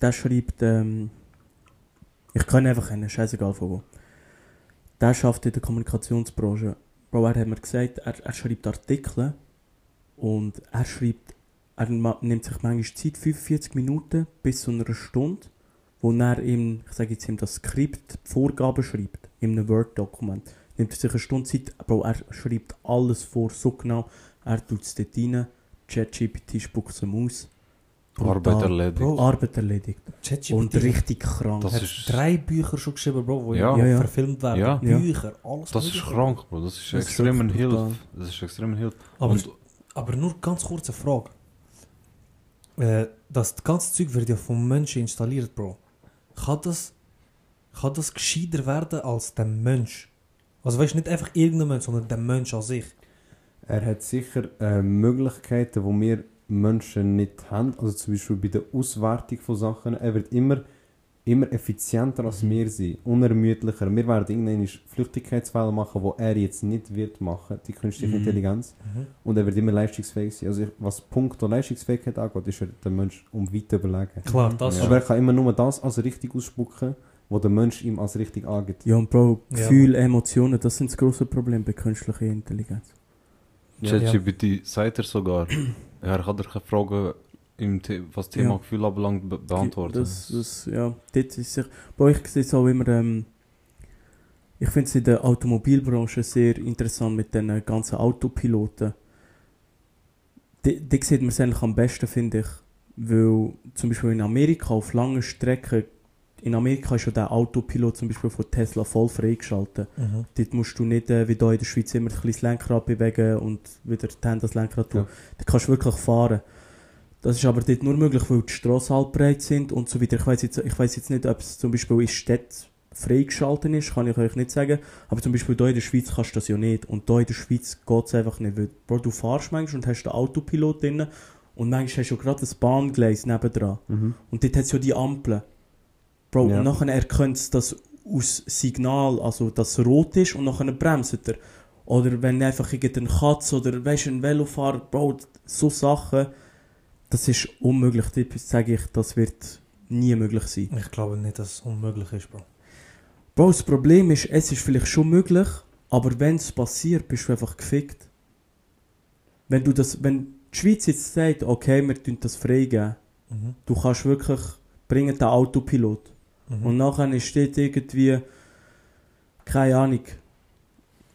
der schreibt, ähm, ich kann einfach einen, scheißegal von wo. Der schafft in der Kommunikationsbranche. Bro, er hat mir gesagt, er, er schreibt Artikel und er schreibt, er ma- nimmt sich manchmal Zeit, 45 Minuten bis zu einer Stunde, wo er ihm, ich sage jetzt ihm das Skript, die Vorgaben schreibt, in einem Word-Dokument. Nimmt er sich eine Stunde Zeit, Bro, er schreibt alles vor, so genau, er tut es dort rein, ChatGPT spuckt es ihm aus. Arbeit erledigt. Bro, Arbeit erledigt. Und richtig krank. Das hat ist- drei Bücher schon geschrieben, Bro, die Ja. Ja, ja. verfilmt werden. Ja. Bücher, alles Das ist krank, Bro. Das ist extrem. Hilfe. Das ist extrem Hilfe. Aber, Und aber nur ganz kurze Frage. Äh, das ganze Zeug wird ja vom Menschen installiert, Bro. Kann das, kann das gescheiter werden als der Mensch? Also weißt du, nicht einfach irgendein Mensch, sondern der Mensch an sich. Er hat sicher äh, Möglichkeiten, die wir Menschen nicht haben. Also zum Beispiel bei der Auswertung von Sachen. Er wird immer, immer effizienter als wir sein, unermüdlicher. Wir werden irgendwann Flüchtigkeitsfälle machen, die er jetzt nicht wird machen, die künstliche Mhm. Intelligenz. Und er wird immer leistungsfähig sein. Also ich, was Punkt der Leistungsfähigkeit angeht, ist er der Mensch um weit überlegen. Klar, das Ja. Aber er kann immer nur das als richtig ausspucken, was der Mensch ihm als richtig angibt. Ja, und Bro, Ja, Gefühl, Emotionen, das sind das grosse Problem bei künstlicher Intelligenz. Ja. ChatGPT sagt er sogar, er kann dir keine Fragen im The was Thema Ja. Gefühl anbelangt be beantworten. Das, das, ja, dort ist sich, Bro, ich sehe es auch immer, ähm, ich finde es in der Automobilbranche sehr interessant mit den ganzen Autopiloten. Da sieht man es eigentlich am besten, finde ich, Weil zum Beispiel in Amerika auf langen Strecken, in Amerika ist schon der Autopilot zum Beispiel von Tesla voll freigeschaltet. Mhm. Dort musst du nicht, äh, wie hier in der Schweiz, immer ein bisschen das Lenkrad bewegen und wieder die Hände das Lenkrad tun. Ja. Da kannst du wirklich fahren. Das ist aber dort nur möglich, weil die Strassen halt breit sind und so weiter. Ich weiß jetzt, ich weiss jetzt nicht, ob es zum Beispiel in Städten freigeschaltet ist, kann ich euch nicht sagen. Aber zum Beispiel hier in der Schweiz kannst du das ja nicht. Und hier in der Schweiz geht es einfach nicht. Weil, Bro, du fährst manchmal und hast den Autopilot drin und manchmal hast du ja gerade das Bahngleis nebendran. Mhm. Und dort hat es ja die Ampeln. Bro, Ja. und nachher erkennt es das aus Signal, also dass es rot ist und nachher bremst er. Oder wenn einfach irgendein Katz oder weißt, ein Velofahrer, Bro, so Sachen, das ist unmöglich. Das sage ich, das wird nie möglich sein. Ich glaube nicht, dass es unmöglich ist, Bro. Bro, das Problem ist, es ist vielleicht schon möglich, aber wenn es passiert, bist du einfach gefickt. Wenn du das, wenn die Schweiz jetzt sagt, okay, wir tun das freigeben, Mhm. du kannst wirklich bringen den Autopilot. Mhm. Und nachher steht irgendwie, keine Ahnung,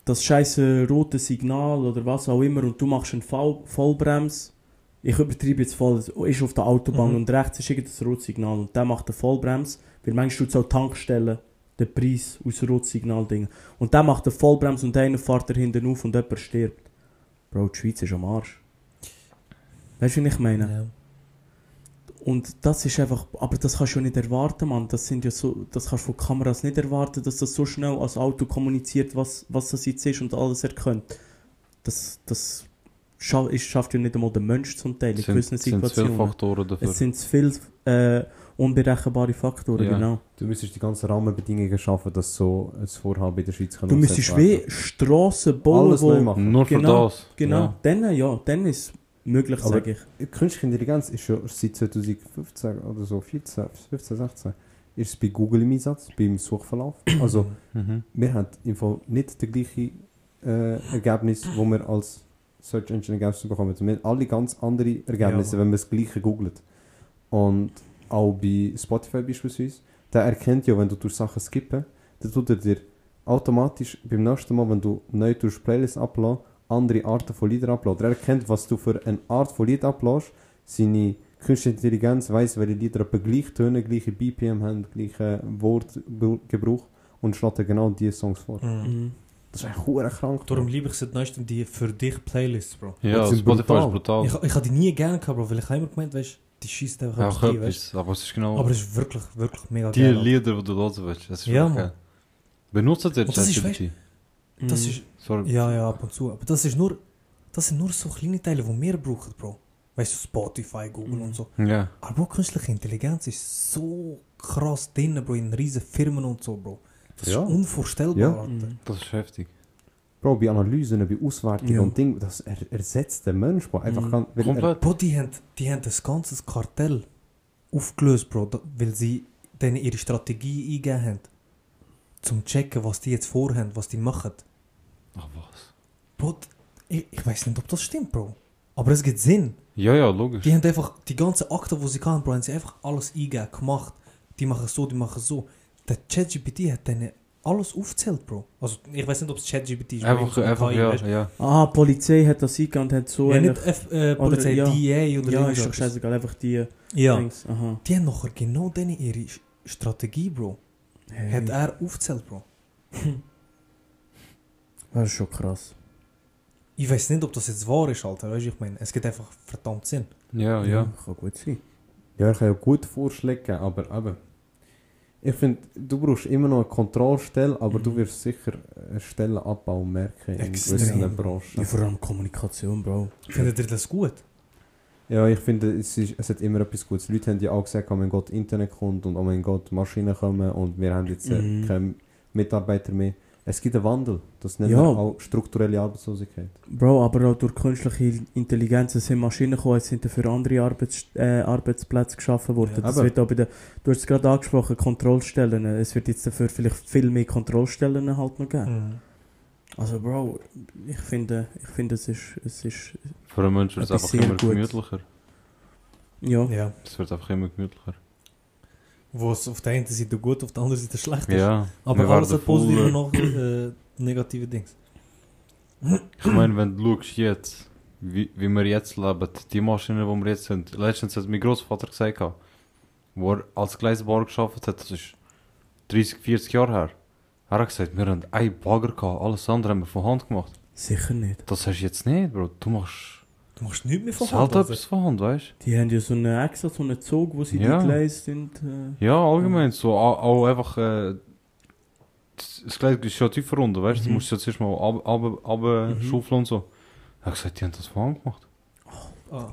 das scheiße rote Signal oder was auch immer und du machst einen Voll Vollbrems. Ich übertreibe jetzt voll, ist auf der Autobahn Mhm. und rechts ist irgendein rotes Signal und der macht einen Vollbrems, weil manchmal tut es auch Tankstellen den Preis aus Rotsignal-Ding. Und der macht einen Vollbrems und einer fährt hinten auf und jemand stirbt. Bro, die Schweiz ist am Arsch. Weißt du, wie ich meine? Ja. Und das ist einfach, aber das kannst du ja nicht erwarten, Mann. Das sind ja so, das kannst du von Kameras nicht erwarten, dass das so schnell als Auto kommuniziert, was, was das jetzt ist und alles erkennt. Das, das scha ist, schafft ja nicht einmal der Mensch zum Teil in Es sind, gewissen sind viele Situationen. Faktoren dafür. Es sind zu viele äh, unberechenbare Faktoren, Ja. genau. Du müsstest die ganzen Rahmenbedingungen schaffen, dass so ein Vorhaben in der Schweiz kann Du umgesetzt müsstest wie Strassen bauen, Alles wo... neu machen. Nur für Genau, das. Genau, Ja. dann ja, dann ist es möglich, Aber- sage ich. Künstliche Intelligenz ist schon seit 2015 oder so, 14, 15, 16, ist es bei Google im Einsatz, beim Suchverlauf. Also, Mhm. wir haben im Fall nicht das gleiche äh, Ergebnis, wo wir als Search Engine Ergebnis bekommen. Wir haben alle ganz andere Ergebnisse, Ja, wenn man das gleiche googelt. Und auch bei Spotify beispielsweise, der erkennt ja, wenn du durch Sachen skippen, dann tut er dir automatisch beim nächsten Mal, wenn du neu durch Playlist uploadst, andere Arten von Liedern uploadst. Er erkennt, was du für eine Art von Lied uploadst. Seine künstliche Intelligenz weiß, welche Lieder etwa gleich tönen, gleiche BPM haben, gleiche Wortgebrauch und schlägt dir genau diese Songs vor. Mhm. Das ist eigentlich hure krank. Darum liebe ich seit neuestem die für dich Playlists, Bro. Ja, Die sind Spotify brutal. ist brutal. Ich, ich habe die nie gerne gehabt, Bro, weil ich immer gemeint, weißt die schießt einfach Auch etwas rein, weißt aber es ist genau Aber es ist wirklich, wirklich mega die geil. Lieder, die du hören willst. Das ist Ja, wirklich geil. Benutzt ihr das ChatGPT? Das Mhm. ist, Sorry. ja, ja, ab und zu. Aber das ist nur, das sind nur so kleine Teile, die wir brauchen, Bro. Weißt du, Spotify, Google Mhm. und so. Ja. Aber künstliche Intelligenz ist so krass drin, Bro, in riesen Firmen und so, Bro. Das Ja. ist unvorstellbar, Ja. Mhm. Das ist heftig. Bro, bei Analysen, bei Auswertungen Ja. und Ding, das er, ersetzt den Mensch, Bro. Einfach Mhm. ganz, weil er. Bro, die haben, die haben das ganze Kartell aufgelöst, Bro, da, weil sie denen ihre Strategie eingegeben haben. Zum checken, was die jetzt vorhaben, was die machen. Ach was. Bro, ich, ich weiß nicht, ob das stimmt, Bro. Aber es gibt Sinn. Ja, ja, logisch. Die haben einfach die ganze Akte, die sie kann, Bro, haben sie einfach alles eingegeben, gemacht. Die machen so, die machen so. Der ChatGPT hat denen alles aufgezählt, Bro. Also, ich weiß nicht, ob es ChatGPT ist. Einfach, einfach, ja, ja. Ah, Polizei hat das eingegeben und hat so Ja, nicht F, äh, Polizei, ja. DEA oder Ja, ist doch scheißegal, einfach die Ja. Dings. Aha. Die haben nachher genau denen ihre Strategie, Bro. Hey. Hat er aufgezählt, Bro. Das ist schon krass. Ich weiß nicht, ob das jetzt wahr ist, Alter. Weißt du, ich meine, es gibt einfach verdammt Sinn. Ja, ja. Kann gut sein. ja, er kann ja gut Vorschläge geben, aber eben, ich finde, du brauchst immer noch eine Kontrollstelle, aber Mhm. du wirst sicher einen Stellenabbau merken in gewissen Branchen. Ja, vor allem Kommunikation, Bro. Findet ihr das gut? Ja, ich finde, es, ist, es hat immer etwas Gutes. Die Leute haben ja auch gesagt, oh mein Gott, Internet kommt und oh mein Gott, Maschinen kommen und wir haben jetzt äh, Mhm. keine Mitarbeiter mehr. Es gibt einen Wandel. Das nennt Ja. man auch strukturelle Arbeitslosigkeit. Bro, aber auch durch künstliche Intelligenz sind Maschinen gekommen, es sind dafür andere Arbeits äh, Arbeitsplätze geschaffen worden. Ja, das aber- wird auch bei der, du hast es gerade angesprochen, Kontrollstellen. Es wird jetzt dafür vielleicht viel mehr Kontrollstellen halt noch geben. Mhm. Also Bro, ich finde, ich finde es ist, es ist, Für einen Menschen wird es einfach immer Gutes. gemütlicher. ja. Ja. Es wird einfach immer gemütlicher. Wo es auf der einen Seite gut, auf der anderen Seite schlecht ist. Ja. Aber alles hat positive und noch äh, negative Dings. Ich meine, wenn du schaust jetzt, wie, wie wir jetzt leben, die Maschinen, die wir jetzt sind. Letztens hat mein Großvater gesagt, wo er als Gleisbauer gearbeitet hat, das ist 30, 40 Jahre her. Er hat gesagt, wir haben einen Bagger gehabt, alles andere haben wir von Hand gemacht. Sicher nicht. Das hast du jetzt nicht, Bro. Du machst Du machst nichts mehr von Hand. Also. etwas von Hand, weißt Die haben ja so einen extra so einen Zug, wo sie Ja. die Gleise sind. Äh, du? Ja, allgemein. So, auch, auch einfach. Äh, das Gleis ist ja tiefer runter, weißt du? Du Mhm. musst jetzt erstmal ab, ab, ab, Mhm. schaufeln und so. Er hat gesagt, die haben das von Hand gemacht. Ah.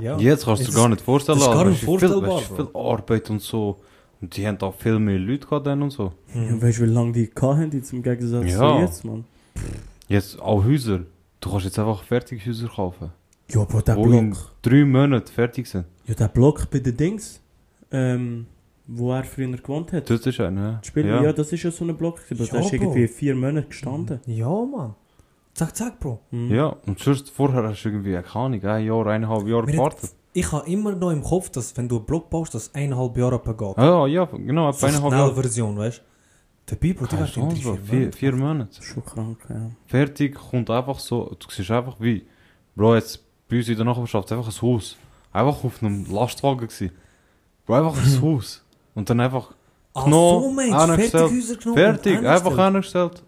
Ja. Jetzt kannst du Es dir gar nicht vorstellen. das ist gar nicht ist viel, vorstellbar, weißt du, viel Arbeit und so. Und die haben da viel mehr Leute gehabt und so. ja, Mhm. weißt du, wie lange die haben, jetzt im Gegensatz Ja. zu jetzt, Mann? Jetzt auch Häuser. Du kannst jetzt einfach fertige Häuser kaufen. Ja, Bro, der wo in Block. drei Monaten fertig sind. Ja, der Block bei den Dings, ähm, wo er früher gewohnt hat. Das ist einer, ja. Das Spiel, ja. das ist ja so ein Block. gewesen, Ja, ist Bro. irgendwie vier Monate gestanden. Ja, Mann. Zack, zack, Bro. Mhm. Ja, und sonst vorher hast du irgendwie, keine Ahnung, ein Jahr, eineinhalb Jahre gewartet. Ich habe immer noch im Kopf, dass wenn du einen Block baust, das eineinhalb Jahre geht. Ah, ja, ja, genau, etwa So eineinhalb Jahre. Version, weißt du? Der Bibel, die hast du in vier Vier, vier. Monate. Das schon krank, ja. Fertig kommt einfach so, du siehst einfach wie, Bro, jetzt bei uns in der Nachbarschaft einfach ein Haus. Einfach auf einem Lastwagen gewesen. Bro, einfach ein Haus. Und dann einfach Ach Genommen, so, Mensch, angestellt, Fertighäuser genommen. fertig, und einfach angestellt. angestellt.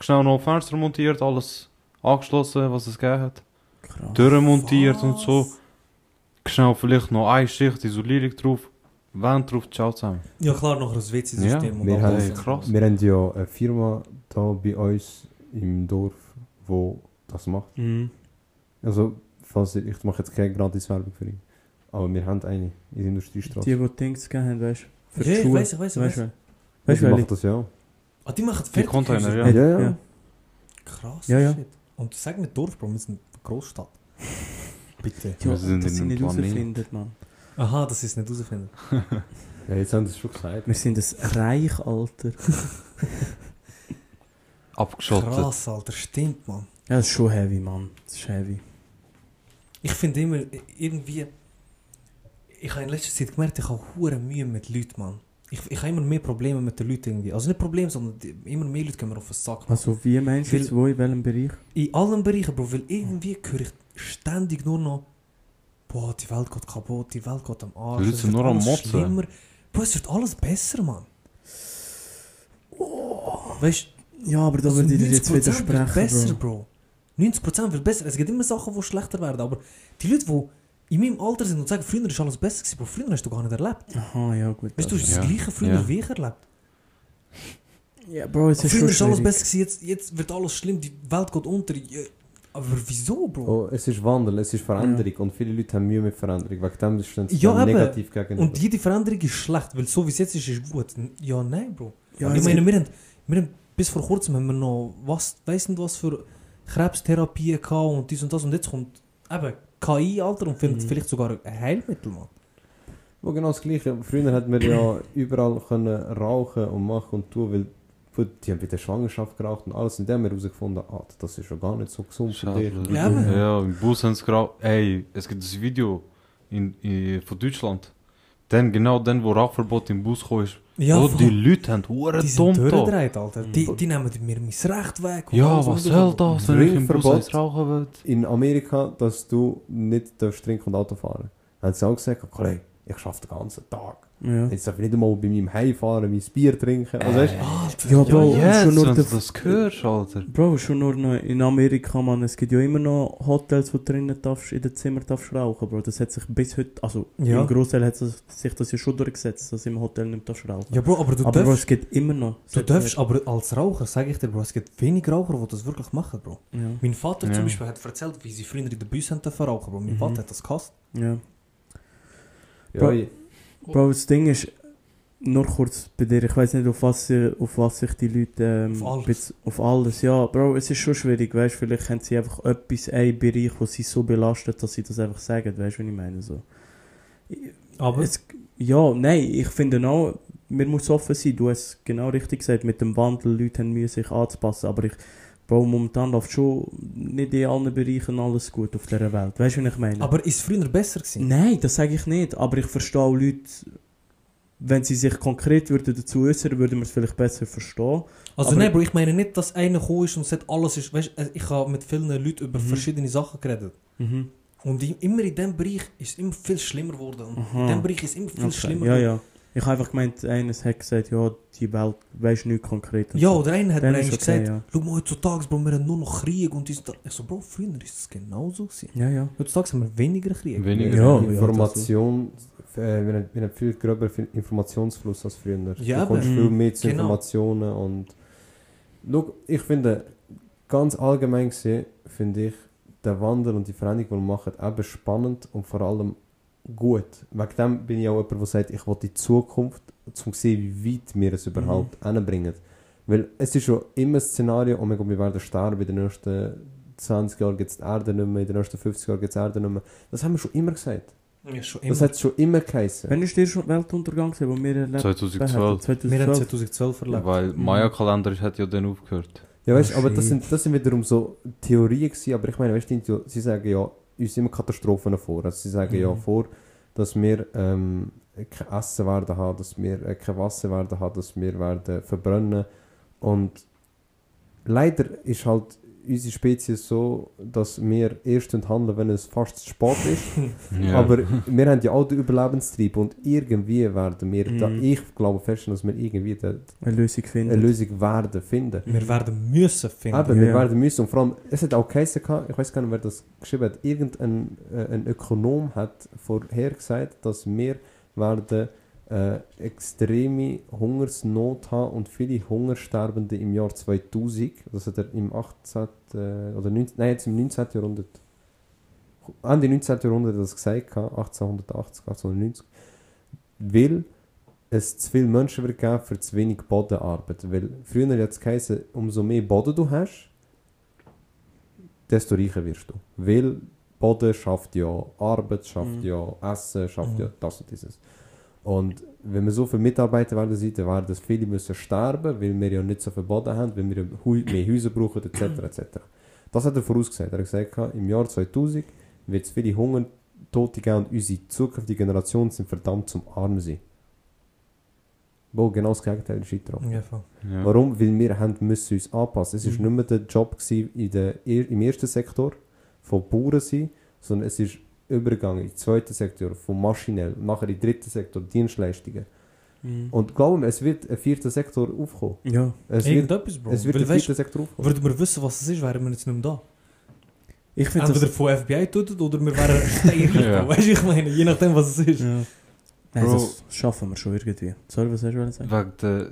Schnell noch Fenster montiert, alles angeschlossen, was es gegeben hat. Krass. Türen montiert und so. Was? Schnell vielleicht noch eine Schicht Isolierung drauf. Wand drauf, ciao zusammen. Ja klar, noch ein WC-System. Ja, wir haben- krass. Wir haben ja eine Firma da bei uns im Dorf, wo das macht. Mhm. Also, falls ich mache jetzt keine Gratis-Werbung für ihn. Aber wir haben eine in der Industriestraße. Die, die Dings gegeben haben, weißt du? Für Ja, die ich Schuhe. weiss, ich weiss, ich Weißt weiss. du? Ja, Weißt die welche? das ja. Ah, die machen Die Container, ja. Ja, ja. ja. Krass, Ja, ja. shit. Und sag mir Dorf, Bro, wir sind eine Großstadt. Bitte. Ja, Wir sind einem nicht Planet. herausfinden, Mann. Aha, das ist nicht herausfinden. Ja, jetzt haben sie es schon gesagt. Wir sind ein Reich, Alter. Abgeschottet. Krass, Alter, stimmt, Mann. Ja, das ist schon heavy, Mann. Das ist heavy. Ich finde immer, irgendwie... Ich habe in letzter Zeit gemerkt, ich habe hure Mühe mit Leuten, Mann. Ich, ich habe immer mehr Probleme mit den Leuten irgendwie. Also nicht Probleme, sondern die, immer mehr Leute gehen mir auf den Sack. Mann. Also, wie meinst du jetzt, wo, in welchem Bereich? In allen Bereichen, Bro, weil irgendwie höre ich ständig nur noch, boah, die Welt geht kaputt, die Welt geht am Arsch. Die Leute es sind wird nur am Motzen. schlimmer. Bro, es wird alles besser, Mann. Weißt Ja, aber da also würde ich dir jetzt 90% wird widersprechen, besser, Bro. Bro. 90% wird besser. Es gibt immer Sachen, die schlechter werden, aber die Leute, die in meinem Alter sind und sagen, früher ist alles besser gewesen, Bro, früher hast du gar nicht erlebt. Aha, ja, gut. Weißt du, du hast Ja. das Gleiche früher Ja. wie ich erlebt. Ja, Bro, es ist Früher ist alles besser gewesen, jetzt, jetzt wird alles schlimm, die Welt geht unter. Ja, Aber wieso, Bro? Oh, es ist Wandel, es ist Veränderung und viele Leute haben Mühe mit Veränderung. Wegen dem stehen sie Ja, negativ gegenüber. Und jede Veränderung ist schlecht, weil so wie es jetzt ist, ist gut. Ja, nein, Bro. Ja, ich meine, wir haben, wir haben bis vor kurzem haben wir noch, was, weiss nicht was für Krebstherapie gehabt und dies und das und jetzt kommt eben KI, Alter, und findet Mhm. vielleicht sogar ein Heilmittel, Mann. Wo genau das Gleiche. Früher hat man ja überall können rauchen und machen und tun, weil die haben bei der Schwangerschaft geraucht und alles. Und dann haben wir herausgefunden, ah, das ist schon gar nicht so gesund für dich. Ja, Ja, im Bus haben sie gerade. Ey, es gibt ein Video in, in, von Deutschland. Dann, genau dann, wo Rauchverbot im Bus kam, ist. Ja, oh, die Leute haben Huren die dumm sind durchgedreht, Alter. Die, Mhm. die nehmen mir mein Recht weg. Ja, was soll das, wenn ich im Bus eins rauchen will? In Amerika, dass du nicht darfst trinken und Auto fahren Dann haben sie auch gesagt, Kollege, ich arbeite den ganzen Tag. Ja. Jetzt darf ich nicht einmal bei meinem Heimfahren mein Bier trinken. Also, weißt, Alter, Ja, Bro, ja, schon jetzt, nur wenn der- du das hörst, Alter. Bro, schon nur noch in Amerika, man, es gibt ja immer noch Hotels, wo du drinnen darfst, in den Zimmer darfst rauchen, Bro. Das hat sich bis heute, also Ja. im Großteil hat sich das ja schon durchgesetzt, dass du im Hotel nicht darfst rauchen. Ja, Bro, aber du aber Bro, darfst, es gibt immer noch. du darfst, aber als Raucher, sage ich dir, Bro, es gibt wenig Raucher, die das wirklich machen, Bro. Ja. Mein Vater Ja. zum Beispiel hat erzählt, wie sie früher in den Bus rauchen, Bro. Mein Mhm. Vater hat das gehasst. ja. ja, Bro. ich- Bro, das Ding ist, nur kurz bei dir, ich weiß nicht, auf was, sie- auf was sich die Leute. Ähm, Auf alles. auf alles, ja. Bro, es ist schon schwierig, weißt du, vielleicht haben sie einfach etwas, einen Bereich, wo sie so belastet, dass sie das einfach sagen, weißt du, was ich meine? So. Aber Es, ja, nein, ich finde auch, man muss offen sein. Du hast genau richtig gesagt, mit dem Wandel, Leute haben Mühe, sich anzupassen. Aber ich, Bro, momentan läuft schon nicht in allen Bereichen alles gut auf dieser Welt. Weißt du, was ich meine? Aber ist es früher besser gewesen? nein, das sage ich nicht. Aber ich verstehe auch Leute, wenn sie sich konkret würden dazu äußern, würden wir es vielleicht besser verstehen. Also Aber- nein, Bro, ich meine nicht, dass einer gekommen ist und sagt, alles ist, weißt du, ich habe mit vielen Leuten über Mhm. verschiedene Sachen geredet. Mhm. Und immer in diesem Bereich ist es immer viel schlimmer geworden. Und Aha. in diesem Bereich ist es immer viel Okay. schlimmer Ja, ja. Ich habe einfach gemeint, eines hat gesagt, ja, die Welt weiß nicht konkret. Ja, so. oder einer hat Dann mir eigentlich okay, gesagt, ja. schau mal, heutzutage, Bro, wir haben nur noch Krieg und dies. Ich so, Bro, früher ist es genauso gewesen. Ja, ja. Heutzutage haben wir weniger Krieg. Weniger. Ja, Information, äh, wir, haben, wir haben viel gröber Informationsfluss als früher. Ja, du kommst viel mehr zu Genau. Informationen und Schau, ich finde, ganz allgemein gesehen, finde ich den Wandel und die Veränderung, die wir machen, eben spannend und vor allem gut. Wegen dem bin ich auch jemand, der sagt, ich will die Zukunft, um zu sehen, wie weit wir es überhaupt hinbringen. Weil es ist schon immer ein Szenario, oh mein Gott, wir werden sterben, in den nächsten 20 Jahren gibt es die Erde nicht mehr, in den nächsten 50 Jahren gibt es die Erde nicht mehr. Das haben wir schon immer gesagt. Ja, schon Das hat schon immer geheißen. Wann ist der schon Weltuntergang, gewesen, wo wir erlebt 2012. haben? Wir haben 2012. 2012 erlebt. Weil Maya-Kalender hat ja dann aufgehört. Ja, weißt, Oh, aber das shit. sind, das sind wiederum so Theorien gewesen, aber ich meine, weißt du, sie sagen ja uns immer Katastrophen vor. Also sie sagen ja Mhm. vor, dass wir ähm, kein Essen werden haben, dass wir äh, kein Wasser werden haben, dass wir werden verbrennen. Und leider ist halt unsere Spezies so, dass wir erst handeln, wenn es fast zu spät ist. Ja. Aber wir haben ja auch den Überlebenstrieb und irgendwie werden wir, da, Mhm. ich glaube fest, dass wir irgendwie da Eine Lösung finden. eine Lösung werden finden. Wir werden müssen finden. Aber Ja, wir werden müssen, und vor allem, es hat auch geheißen, gehabt, ich weiß gar nicht, wer das geschrieben hat, irgendein äh, ein Ökonom hat vorhergesagt, dass wir werden äh, extreme Hungersnot haben und viele Hungersterbende im Jahr 2000, das hat er im 18. Äh, oder 19, nein, jetzt im 19. Jahrhundert, Ende 19. Jahrhundert hat er das gesagt, gehabt, 1880, 1890, weil es zu viele Menschen wird für zu wenig Bodenarbeit. Weil früher hat es geheißen, umso mehr Boden du hast, desto reicher wirst du. Weil Boden schafft ja Arbeit, schafft Mhm. ja Essen, schafft Mhm. ja das und dieses. Und wenn wir so viele Mitarbeiter werden dann werden das viele müssen sterben, weil wir ja nicht so viel Boden haben, weil wir mehr Häuser brauchen, etc. etc. Das hat er vorausgesagt. Er hat gesagt, im Jahr 2000 wird es viele Hungertote geben und unsere zukünftige Generation sind verdammt zum Arm sein. Wo genau das Gegenteil ist eingetroffen. Ja, ja. Warum? Weil wir haben müssen uns anpassen. Es war Mhm. nicht mehr der Job in der, im ersten Sektor von Bauern sein, sondern es ist übergegangen in den zweiten Sektor von maschinell, nachher in den dritten Sektor Dienstleistungen. Mhm. Und glauben es wird ein vierter Sektor aufkommen. Ja. Es wird, Irgendetwas, Bro. es wird Weil, ein weißt, vierter Sektor aufkommen. würden wir wissen, was es ist, wären wir jetzt nicht mehr da. Ich finde Entweder das... von FBI tötet oder wir wären steinreich. Ja. Weißt du, ich meine, je nachdem, was es ist. Ja. Nein, Bro. das schaffen wir schon irgendwie. Sorry, was hast du sagen? Wegen der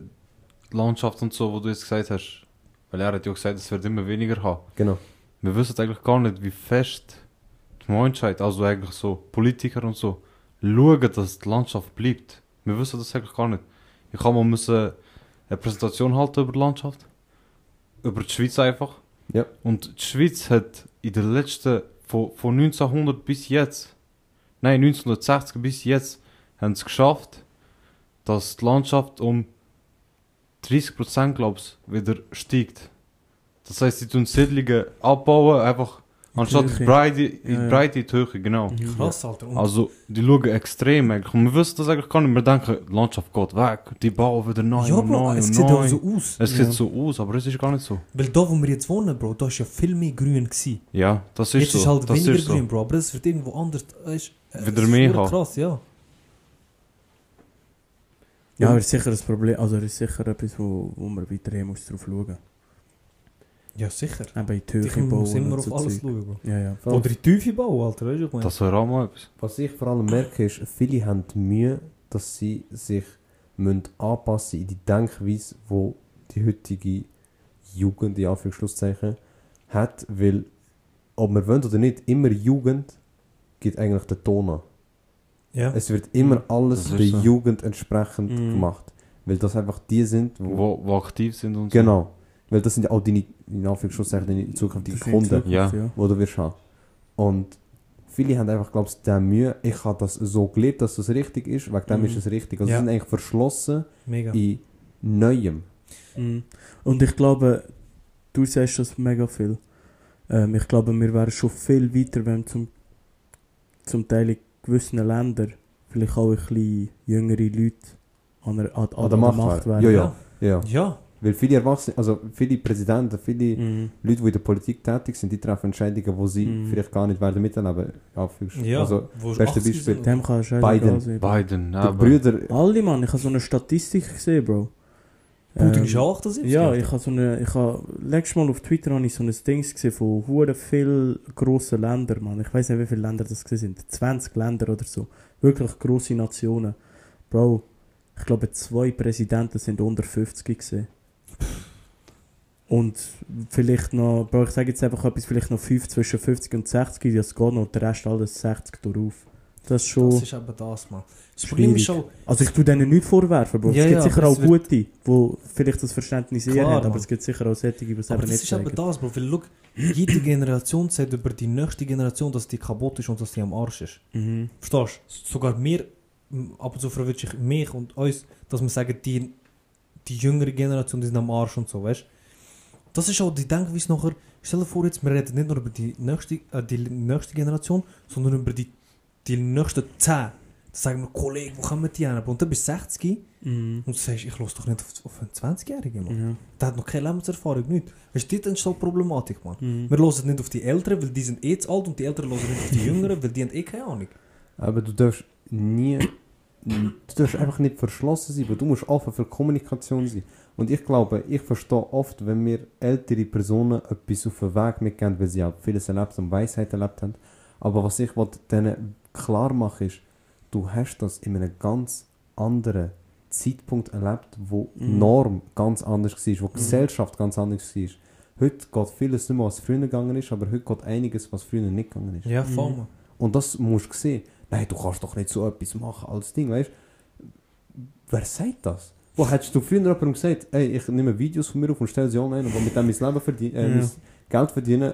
Landschaft und so, wo du jetzt gesagt hast. Weil er hat ja gesagt, es wird immer weniger haben. Genau. Wir wissen eigentlich gar nicht, wie fest die Menschheit, also eigentlich so Politiker und so, schauen, dass die Landschaft bleibt. Wir wissen das eigentlich gar nicht. Ich habe mal müssen eine Präsentation halten über die Landschaft. Über die Schweiz einfach. Ja. Und die Schweiz hat in den letzten, von, von 1900 bis jetzt, nein, 1960 bis jetzt, haben es geschafft, dass die Landschaft um 30% glaube ich wieder steigt. Das heißt, sie tun Siedlungen abbauen, einfach anstatt die Breite, in Ja, ja. Breite in die Höhe, genau. Mhm. Krass, Alter. Und Also, die schauen extrem eigentlich. Und wir wissen das eigentlich gar nicht. Wir denken, die Landschaft geht weg, die bauen wieder neu ja, und Bro, neu es und sieht auch neu. so aus. Es Ja. sieht so aus, aber es ist gar nicht so. Weil da, wo wir jetzt wohnen, Bro, da ist ja viel mehr grün gewesen. Ja, das ist jetzt so. ist halt das weniger ist so. grün, Bro, aber es wird irgendwo anders. äh, Ist, äh, Wieder ist mehr haben. krass, ja. Ja, aber ist sicher ein Problem, also ist sicher etwas, wo, wo man weiter hin muss drauf schauen. Ja, sicher. Eben in die Höhe Ich muss bauen immer auf so alles Zeug. schauen. Ja, ja. Oder in die Tiefe bauen, Alter, weißt du, ich meine. Das wäre auch mal etwas. was ich vor allem merke, ist, viele haben die Mühe, dass sie sich müssen anpassen in die Denkweise, wo die heutige Jugend, in Anführungszeichen, hat, weil, ob wir wollen oder nicht, immer Jugend gibt eigentlich den Ton an. Ja. Es wird immer alles Das ist der so. Jugend entsprechend Mhm. gemacht. Weil das einfach die sind, wo... Wo, wo aktiv sind und Genau. Weil das sind ja auch deine, in Anführungszeichen, deine zukünftigen Kunden, Zukunft, Ja. die du wirst haben. Und viele haben einfach, glaube ich, die Mühe, ich habe das so gelebt, dass das richtig ist, wegen dem Mhm. ist es richtig. Also Ja. sie sind eigentlich verschlossen Mega. in Neuem. Mhm. Und ich glaube, du sagst das mega viel. Ähm, ich glaube, wir wären schon viel weiter, wenn zum, zum Teil in gewissen Ländern vielleicht auch ein bisschen jüngere Leute an der, an, an, An der Macht wären. Ja, ja. Ja. Ja, Weil viele Erwachsene, also viele Präsidenten, viele Mhm. Leute, die in der Politik tätig sind, die treffen Entscheidungen, die sie Mhm. vielleicht gar nicht werden miterleben. Ja, Also, beste 80 Beispiel. Dem kann Biden. Biden, die aber... Brüder, Alle, Mann, ich habe so eine Statistik gesehen, Bro. Putin Ähm, ist auch 78. Ja, ich habe so eine, ich habe, letztes Mal auf Twitter habe ich so ein Ding gesehen von hure vielen grossen Ländern, Mann. Ich weiß nicht, wie viele Länder das sind. 20 Länder oder so. Wirklich grosse Nationen. Bro, ich glaube, zwei Präsidenten sind unter 50 gesehen. Und vielleicht noch, ich sage jetzt einfach etwas, vielleicht noch 5 zwischen 50 und 60, das geht noch, der Rest alles 60 durch. Das ist schon. Das ist eben das, man. Das Problem ist schon, Also ich tue denen nicht vorwerfen, Bro. Ja, es gibt ja, sicher auch gute, die vielleicht das Verständnis eher haben, aber Mann. es gibt sicher auch solche, die es aber eben das nicht ist eben zeigen. das, Bro. Weil, schau, jede Generation sagt über die nächste Generation, dass die kaputt ist und dass die am Arsch ist. Mhm. Verstehst du? Sogar mir, ab und zu verwirrt ich mich und uns, dass wir sagen, die, die jüngere Generation die sind am Arsch und so, weißt du? Das ist auch die Denkweise nachher. Stell dir vor, jetzt, wir reden nicht nur über die nächste, äh, die nächste Generation, sondern über die, die nächsten 10. Dann sagen wir, Kollege, wo kommen die hin? Und dann bist du 60 Mhm. und du sagst, ich los doch nicht auf, auf einen 20-Jährigen, Mann. Ja. Der hat noch keine Lebenserfahrung, nichts. Weißt du, das ist so eine Problematik, Mann. Mhm. Wir hören nicht auf die Älteren, weil die sind eh zu alt und die Älteren hören nicht auf die Jüngeren, weil die haben eh keine Ahnung. aber du darfst nie, du darfst einfach nicht verschlossen sein, weil du musst offen für Kommunikation sein. Und ich glaube, ich verstehe oft, wenn mir ältere Personen etwas auf den Weg mitgeben, weil sie halt vieles erlebt und Weisheit erlebt haben. Aber was ich denen klar machen ist, du hast das in einem ganz anderen Zeitpunkt erlebt, wo die Mhm. Norm ganz anders war, wo die Gesellschaft ganz anders war. Heute geht vieles nicht mehr, was früher gegangen ist, aber heute geht einiges, was früher nicht gegangen ist. Ja, voll, Mhm. Und das musst du sehen. Nein, du kannst doch nicht so etwas machen als Ding, weißt Wer sagt das? Wo hättest du früher jemandem gesagt, ey, ich nehme Videos von mir auf und stelle sie online und will mit dem mein Leben verdienen, äh, Ja. mein Geld verdienen?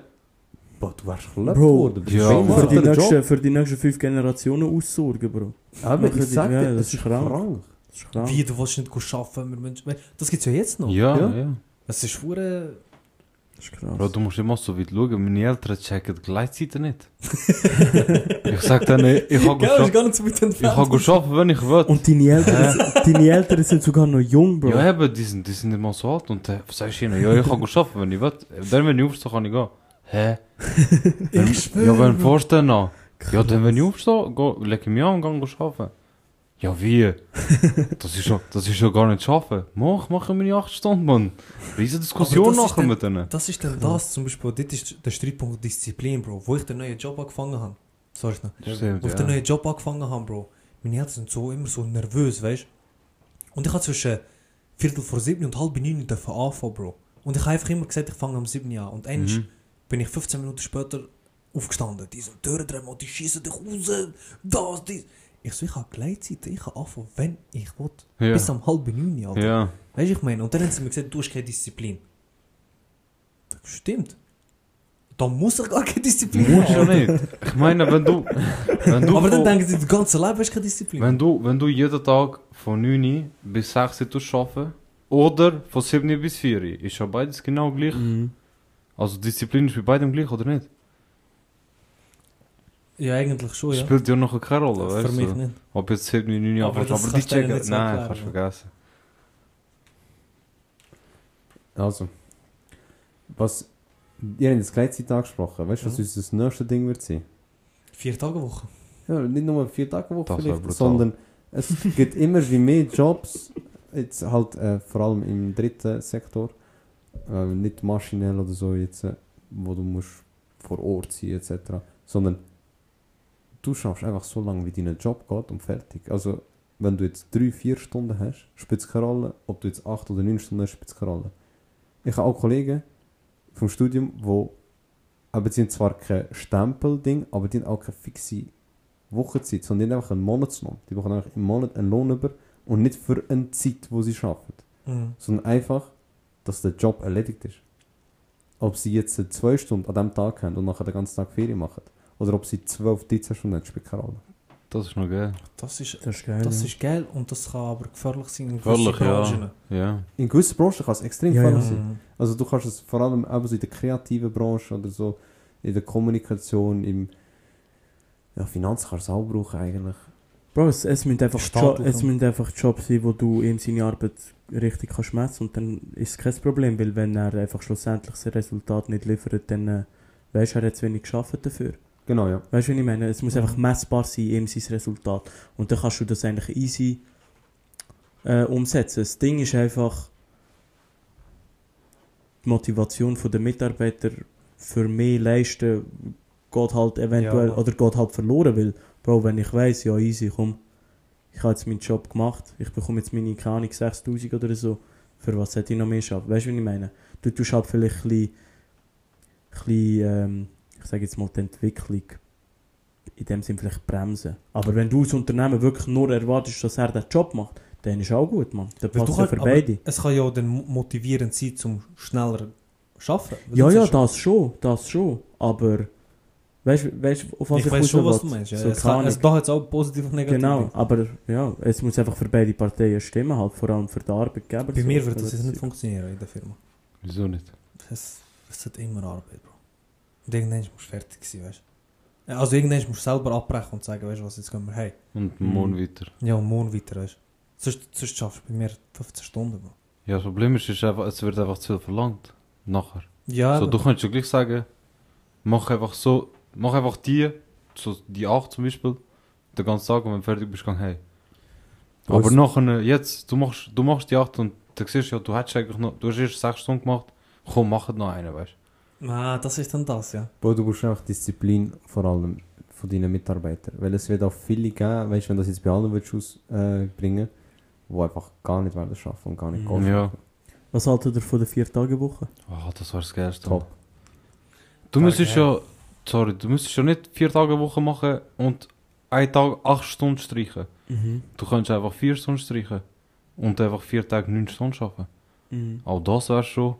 Boah, du wärst geklappt Bro, worden. ja, Schau mal, Für die, nächsten, für die nächsten fünf Generationen aussorgen, Bro. Aber ich sag ja, dir, das das ist krank. krank. Das ist krank. Wie, du willst nicht arbeiten, wir Menschen. Das gibt es ja jetzt noch. Ja, Ja. ja. Es ist hure. Das ist krass. Bro, du musst immer so weit schauen, meine Eltern checken die Gleitzeit nicht. ich sag denen, ich kann gut gar nicht so weit ich kann entfernt. gut arbeiten, wenn ich will. Und deine Eltern, deine Eltern sind sogar noch jung, Bro. Ja, eben, die sind, die sind nicht mal so alt. Und dann sagst du ihnen, ja, ich kann gut arbeiten, wenn ich will. Dann, wenn ich aufstehe, kann ich gehen. Hä? Wenn, Ich schwöre. ja, wenn vorstellen noch. Ja, dann, wenn ich aufstehe, go, leg ich mich an und gehe arbeiten. Ja, wie? Das ist ja, das ist ja gar nicht schaffen. Mach, machen meine 8 Stunden, Mann. Riesen Diskussion das nachher dann- mit denen. Das ist dann das, zum Beispiel, dort ist der Streitpunkt Disziplin, Bro. Wo ich den neuen Job angefangen habe. Sorry, schnell. Stimmt, Wo ich ja. den neuen Job angefangen habe, Bro. Meine Eltern sind so immer so nervös, weißt du? Und ich habe zwischen Viertel vor sieben und halb neun dürfen anfangen, Bro. Und ich habe einfach immer gesagt, ich fange am sieben an. Und eines Mhm. bin ich 15 Minuten später aufgestanden. Die sind Türen und die schießen dich raus. Das, dies. Ich so, ich habe Gleitzeit, ich kann anfangen, wenn ich will. Ja. Bis am halb neun, Alter. Ja. Weißt du, ich meine, und dann haben sie mir gesagt, du hast keine Disziplin. Das stimmt. Da muss ich gar keine Disziplin Musst ja haben. nicht. Ich meine, wenn du, wenn du, Aber dann denken sie, das ganze Leben hast du keine Disziplin. wenn du, wenn du jeden Tag von 9 Uhr bis 6 Uhr arbeiten oder von 7 Uhr bis 4 Uhr, ist ja beides genau gleich. Mhm. Also Disziplin ist bei beidem gleich, oder nicht? Ja, eigentlich schon, ja. Spielt ja noch keine Rolle, weißt Für mich du? nicht. Ob jetzt 7 Uhr, 9 Uhr Aber aber, aber die du checken, nein, erklären, kannst du vergessen. Also, was, ihr habt das Gleitzeit angesprochen, weißt du, was Ja. unser das nächste Ding wird sein? Vier Tage Woche. Ja, nicht nur vier Tage Woche vielleicht, sondern es gibt immer wie mehr Jobs, jetzt halt äh, vor allem im dritten Sektor, äh, nicht maschinell oder so jetzt, äh, wo du musst vor Ort sein etc., sondern du schaffst einfach so lange, wie dein Job geht und fertig. Also wenn du jetzt drei, vier Stunden hast, spielt es keine Rolle, ob du jetzt acht oder neun Stunden hast, spielt es keine Rolle. Ich habe auch Kollegen vom Studium, wo aber die haben zwar kein Stempelding, aber die haben auch keine fixe Wochenzeit, sondern die haben einfach einen Monatslohn. Die bekommen einfach im Monat einen Lohn über und nicht für eine Zeit, wo sie arbeiten, Mhm. sondern einfach, dass der Job erledigt ist. Ob sie jetzt zwei Stunden an diesem Tag haben und nachher den ganzen Tag Ferien machen, oder ob sie 12, 13 Stunden haben, spielt keine Rolle. Das ist noch geil. Das ist, Das ist geil. das ja. ist geil und das kann aber gefährlich sein in gewissen ja. Branchen. Ja. In gewissen Branchen kann es extrem Ja, gefährlich ja. sein. Also du kannst es vor allem eben so in der kreativen Branche oder so, in der Kommunikation, im ja, Finanz kannst du es auch brauchen eigentlich. Bro, es, es, müssen einfach Staat Jo- auf es dem- müssen einfach Jobs sein, wo du ihm seine Arbeit richtig kannst messen und dann ist es kein Problem, weil wenn er einfach schlussendlich sein Resultat nicht liefert, dann äh, weißt du, er hat zu wenig geschafft dafür. Genau, ja. Weißt du, was ich meine? Es muss einfach messbar sein, ihm sein Resultat. Und dann kannst du das eigentlich easy äh, umsetzen. Das Ding ist einfach, die Motivation der Mitarbeiter für mehr leisten geht halt eventuell Ja. oder geht halt verloren, weil, Bro, wenn ich weiss, ja easy, komm, ich habe jetzt meinen Job gemacht, ich bekomme jetzt meine, keine Ahnung, 6000 oder so, für was hätte ich noch mehr schaffen? Weißt du, was ich meine? Du tust halt vielleicht ein bisschen, ein bisschen ähm, ich sage jetzt mal, die Entwicklung in dem Sinn vielleicht bremsen. Aber wenn du als Unternehmen wirklich nur erwartest, dass er den Job macht, dann ist auch gut, Mann. Dann passt ja kannst- für beide. Es kann ja auch dann mo- motivierend sein, zum schneller schaffen. Weil Ja, das ja, ist- das schon, das schon. Aber weißt du, weißt, auf was Ich ich weiß schon, was du meinst. Ja. So, es kann, es, da hat es auch positiv und negativ. Genau, aber ja, es muss einfach für beide Parteien stimmen, halt, vor allem für den Arbeitgeber. Bei so. mir wird das jetzt nicht funktionieren in der Firma. Wieso nicht? Es, es hat immer Arbeit, Bro. Und irgendwann musst du fertig sein, weißt du. Also irgendwann musst du selber abbrechen und sagen, weißt du was, jetzt gehen wir hey. Und morgen weiter. Ja, und morgen weiter, weißt du. Sonst, sonst schaffst du bei mir 15 Stunden, Bro. Ja, das Problem ist, ist einfach, es wird einfach zu viel verlangt. Nachher. Ja, so, du könntest ja gleich sagen, mach einfach so, mach einfach die, so die 8 zum Beispiel, den ganzen Tag und wenn du fertig bist, geh hey. Aber Was- nachher, jetzt, du machst, du machst die 8 und du siehst ja, du hättest eigentlich noch, du hast erst 6 Stunden gemacht, komm, mach noch eine, weißt Ah, das ist dann das, ja. Bro, du brauchst einfach Disziplin, vor allem von deinen Mitarbeitern. Weil es wird auch viele geben, weißt du, wenn du das jetzt bei allen ausbringen, äh, bringen, die einfach gar nicht werden schaffen und gar nicht Mhm. Ja. Was haltet ihr von der Vier-Tage-Woche? Ah, das war das Geilste. Top. Du War müsstest ja, sorry, du müsstest ja nicht 4 Tage Woche machen und einen Tag 8 Stunden streichen. Mhm. Du könntest einfach 4 Stunden streichen und einfach 4 Tage 9 Stunden arbeiten. Mhm. Auch das wäre schon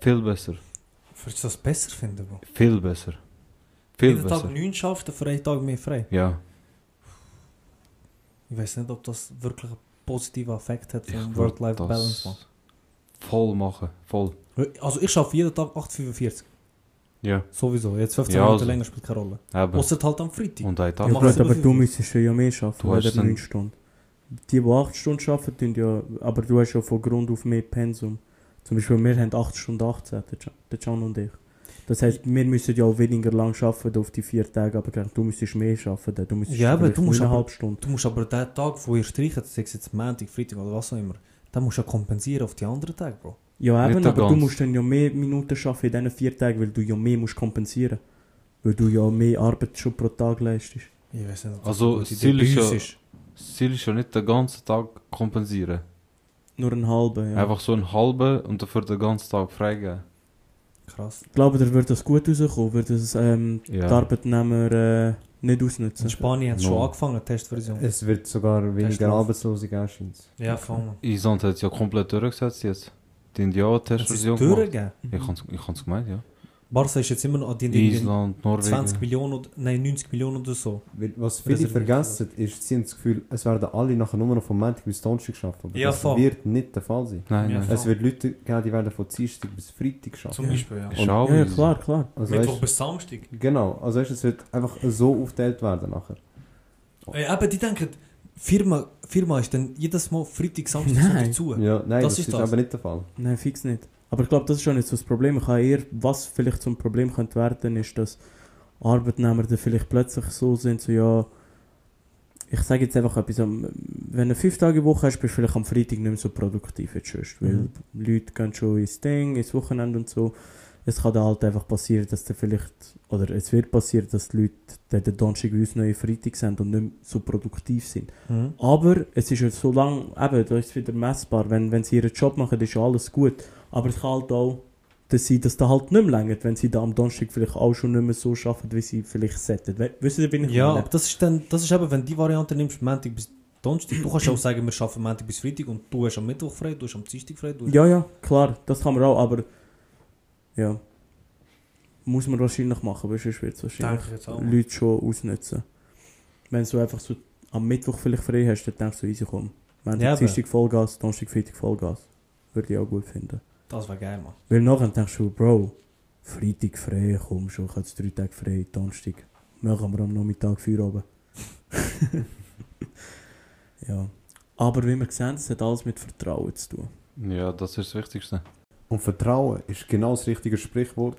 viel besser. Würdest du das besser finden, Bro? Viel besser. Viel Jeden besser. Tag 9 schaffst, dafür einen Tag mehr frei. Ja, Ich weiß nicht, ob das wirklich einen positiven Effekt hat vom würd Work-Life-Balance. voll machen. Voll. Also ich schaffe jeden Tag 8,45. Ja, Sowieso. Jetzt 15 Ja, Minuten also. länger spielt keine Rolle. Außer halt am Freitag. Und einen Ja, Tag. gut, es aber du müsstest ja mehr arbeiten, Du weil hast der dann- 9 Stunden. Die, die 8 Stunden arbeiten, tun ja, aber du hast ja von Grund auf mehr Pensum. Zum Beispiel, wir haben 8 Stunden 18, der Can- und ich. Das heisst, wir müssen ja auch weniger lang arbeiten auf die 4 Tage, aber du müsstest mehr arbeiten. Du müsstest Ja, aber du musst aber- Stunden. Du musst aber den Tag, wo ihr streicht, sei es jetzt Montag, Freitag oder was auch immer, den musst du ja kompensieren auf die anderen Tage, Bro. Ja, eben, aber du ganz. musst dann ja mehr Minuten arbeiten in diesen 4 Tagen, weil du ja mehr musst kompensieren Weil du ja mehr Arbeit schon pro Tag leistest. Ich weiß nicht, ob das Also, das Ziel ist ja- Ziel ist ja nicht den ganzen Tag kompensieren. Nur einen halben, ja. Einfach so einen halben und dafür den ganzen Tag freigeben. Krass. Ich glaube, da wird das gut rauskommen, wird das ähm, Ja. die Arbeitnehmer äh, nicht ausnutzen. In Spanien hat es schon No. angefangen, Testversion. Es wird sogar weniger. Arbeitslose geben, scheint's. Ja, voll. Island hat es ja komplett durchgesetzt jetzt. Die haben ja Testversion gemacht. durchgegeben. Ich kann es gemeint, ja. Barca ist jetzt immer noch, die irgendwie Island, Norwegen. 20 Millionen, oder- nein 90 Millionen oder so. Weil Was viele vergessen, ist, sie haben das Gefühl, es werden alle nachher nur noch vom Montag bis Donnerstag arbeiten. Aber Ja, das voll. wird nicht der Fall sein. Nein, Ja, nein. voll. Es wird Leute geben, die werden von Dienstag bis Freitag arbeiten. Zum Beispiel, ja. Auch Ja, ja, klar, klar. Also, Mittwoch weißt, bis Samstag. genau, also weißt, es wird einfach so aufgeteilt werden nachher. Ey, eben, die denken, Firma, Firma ist dann jedes Mal Freitag, Samstag, Nein. Sonntag zu. Ja, nein, Das das, ist ist, das. aber nicht der Fall. Nein, fix nicht. Aber ich glaube, das ist schon nicht so das Problem. Ich habe eher, was vielleicht zum Problem könnte werden, ist, dass Arbeitnehmer dann vielleicht plötzlich so sind, so ja, ich sage jetzt einfach etwas, am- wenn du 5 Tage Woche hast, bist du vielleicht am Freitag nicht mehr so produktiv jetzt sonst, weil Mhm. Leute gehen schon ins Ding, ins Wochenende und so. Es kann dann halt einfach passieren, dass dann vielleicht, oder es wird passieren, dass die Leute dann den Donnerstag wie uns neue Freitag sind und nicht mehr so produktiv sind. Mhm. Aber es ist ja so lang, eben, da ist es wieder messbar. Wenn, wenn sie ihren Job machen, ist alles gut. Aber es kann halt auch dass sie das da halt nicht mehr länger, wenn sie da am Donnerstag vielleicht auch schon nicht mehr so arbeiten, wie sie vielleicht sollten. We- Wisst ihr, wie ich Ja, meine? aber das ist dann, das ist eben, wenn die Variante nimmst, Montag bis Donnerstag, du kannst auch sagen, wir arbeiten Montag bis Freitag und du hast am Mittwoch frei, du hast am Dienstag frei, du. Ja, ja, klar, das kann man auch, aber ja, muss man wahrscheinlich machen, weil sonst wird es wahrscheinlich. Leute schon ausnutzen. Wenn du einfach so am Mittwoch vielleicht frei hast, dann denkst du, easy komm. Wenn Ja, du Dienstag Vollgas, Donnerstag, Freitag Vollgas. Würde ich auch gut finden. Das wäre geil, Mann. Weil nachher denkst du, Bro, Freitag frei, komm schon, ich habe jetzt drei Tage frei, Donnerstag. Machen wir am Nachmittag vier oben. Ja. Aber wie wir sehen, es hat alles mit Vertrauen zu tun. Ja, das ist das Wichtigste. Und Vertrauen ist genau das richtige Sprichwort.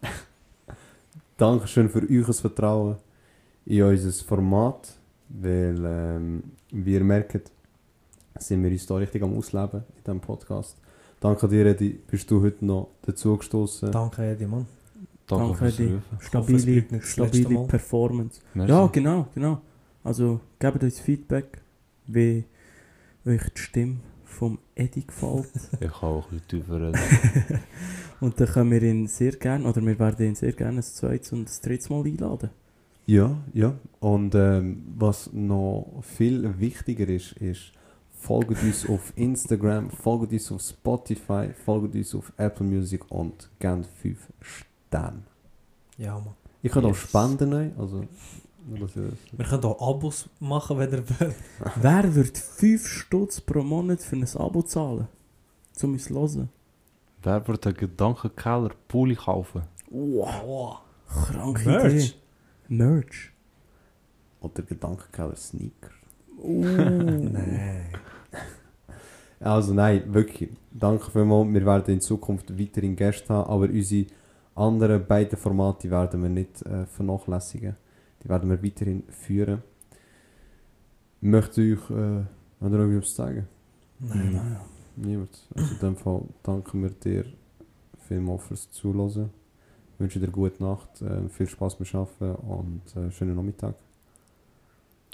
Dankeschön für euer Vertrauen in unser Format, weil ähm, wie ihr merkt, sind wir uns da richtig am Ausleben in diesem Podcast. Danke dir, Edi, bist du heute noch dazugestoßen. Danke, Eddie, Mann. Danke, Danke, fürs Eddie. Rufen. hoffe, es Stabile, stabile. Performance. Merci. Ja, genau, genau. Also gebt uns Feedback, wie euch die Stimme vom Eddie gefällt. Ich kann auch ein bisschen. Und dann können wir ihn sehr gerne, oder wir werden ihn sehr gerne ein zweites und ein drittes Mal einladen. Ja, ja. Und ähm, was noch viel wichtiger ist, ist, folgt uns auf Instagram, folgt uns auf Spotify, folgt uns auf Apple Music und gebt 5 Sterne. Ja, Mann. Ich kann auch Yes. spenden, ne? also Wir können auch Abos machen, wenn ihr wollt. Wer wird 5 Stutz pro Monat für ein Abo zahlen? Um uns zu hören. Wer wird einen Gedankenkeller Pulli kaufen? Wow, Wow. kranke Merch. Idee. Merch. Oder Gedankenkeller Sneaker. Uh. Nein. Also nein, wirklich. Danke vielmals. Wir werden in Zukunft weiterhin Gäste haben, aber unsere anderen beiden Formate werden wir nicht äh, vernachlässigen. Die werden wir weiterhin führen. Möchte ich euch äh, noch irgendwas sagen? Nein. Niemand. Also in dem Fall danken wir dir vielmals fürs Zuhören. Ich wünsche dir gute Nacht, äh, viel Spaß beim Arbeiten und äh, schönen Nachmittag.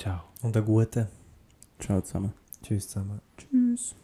Ciao. Und einen guten. Ciao zusammen. Tschüss zusammen. Tschüss.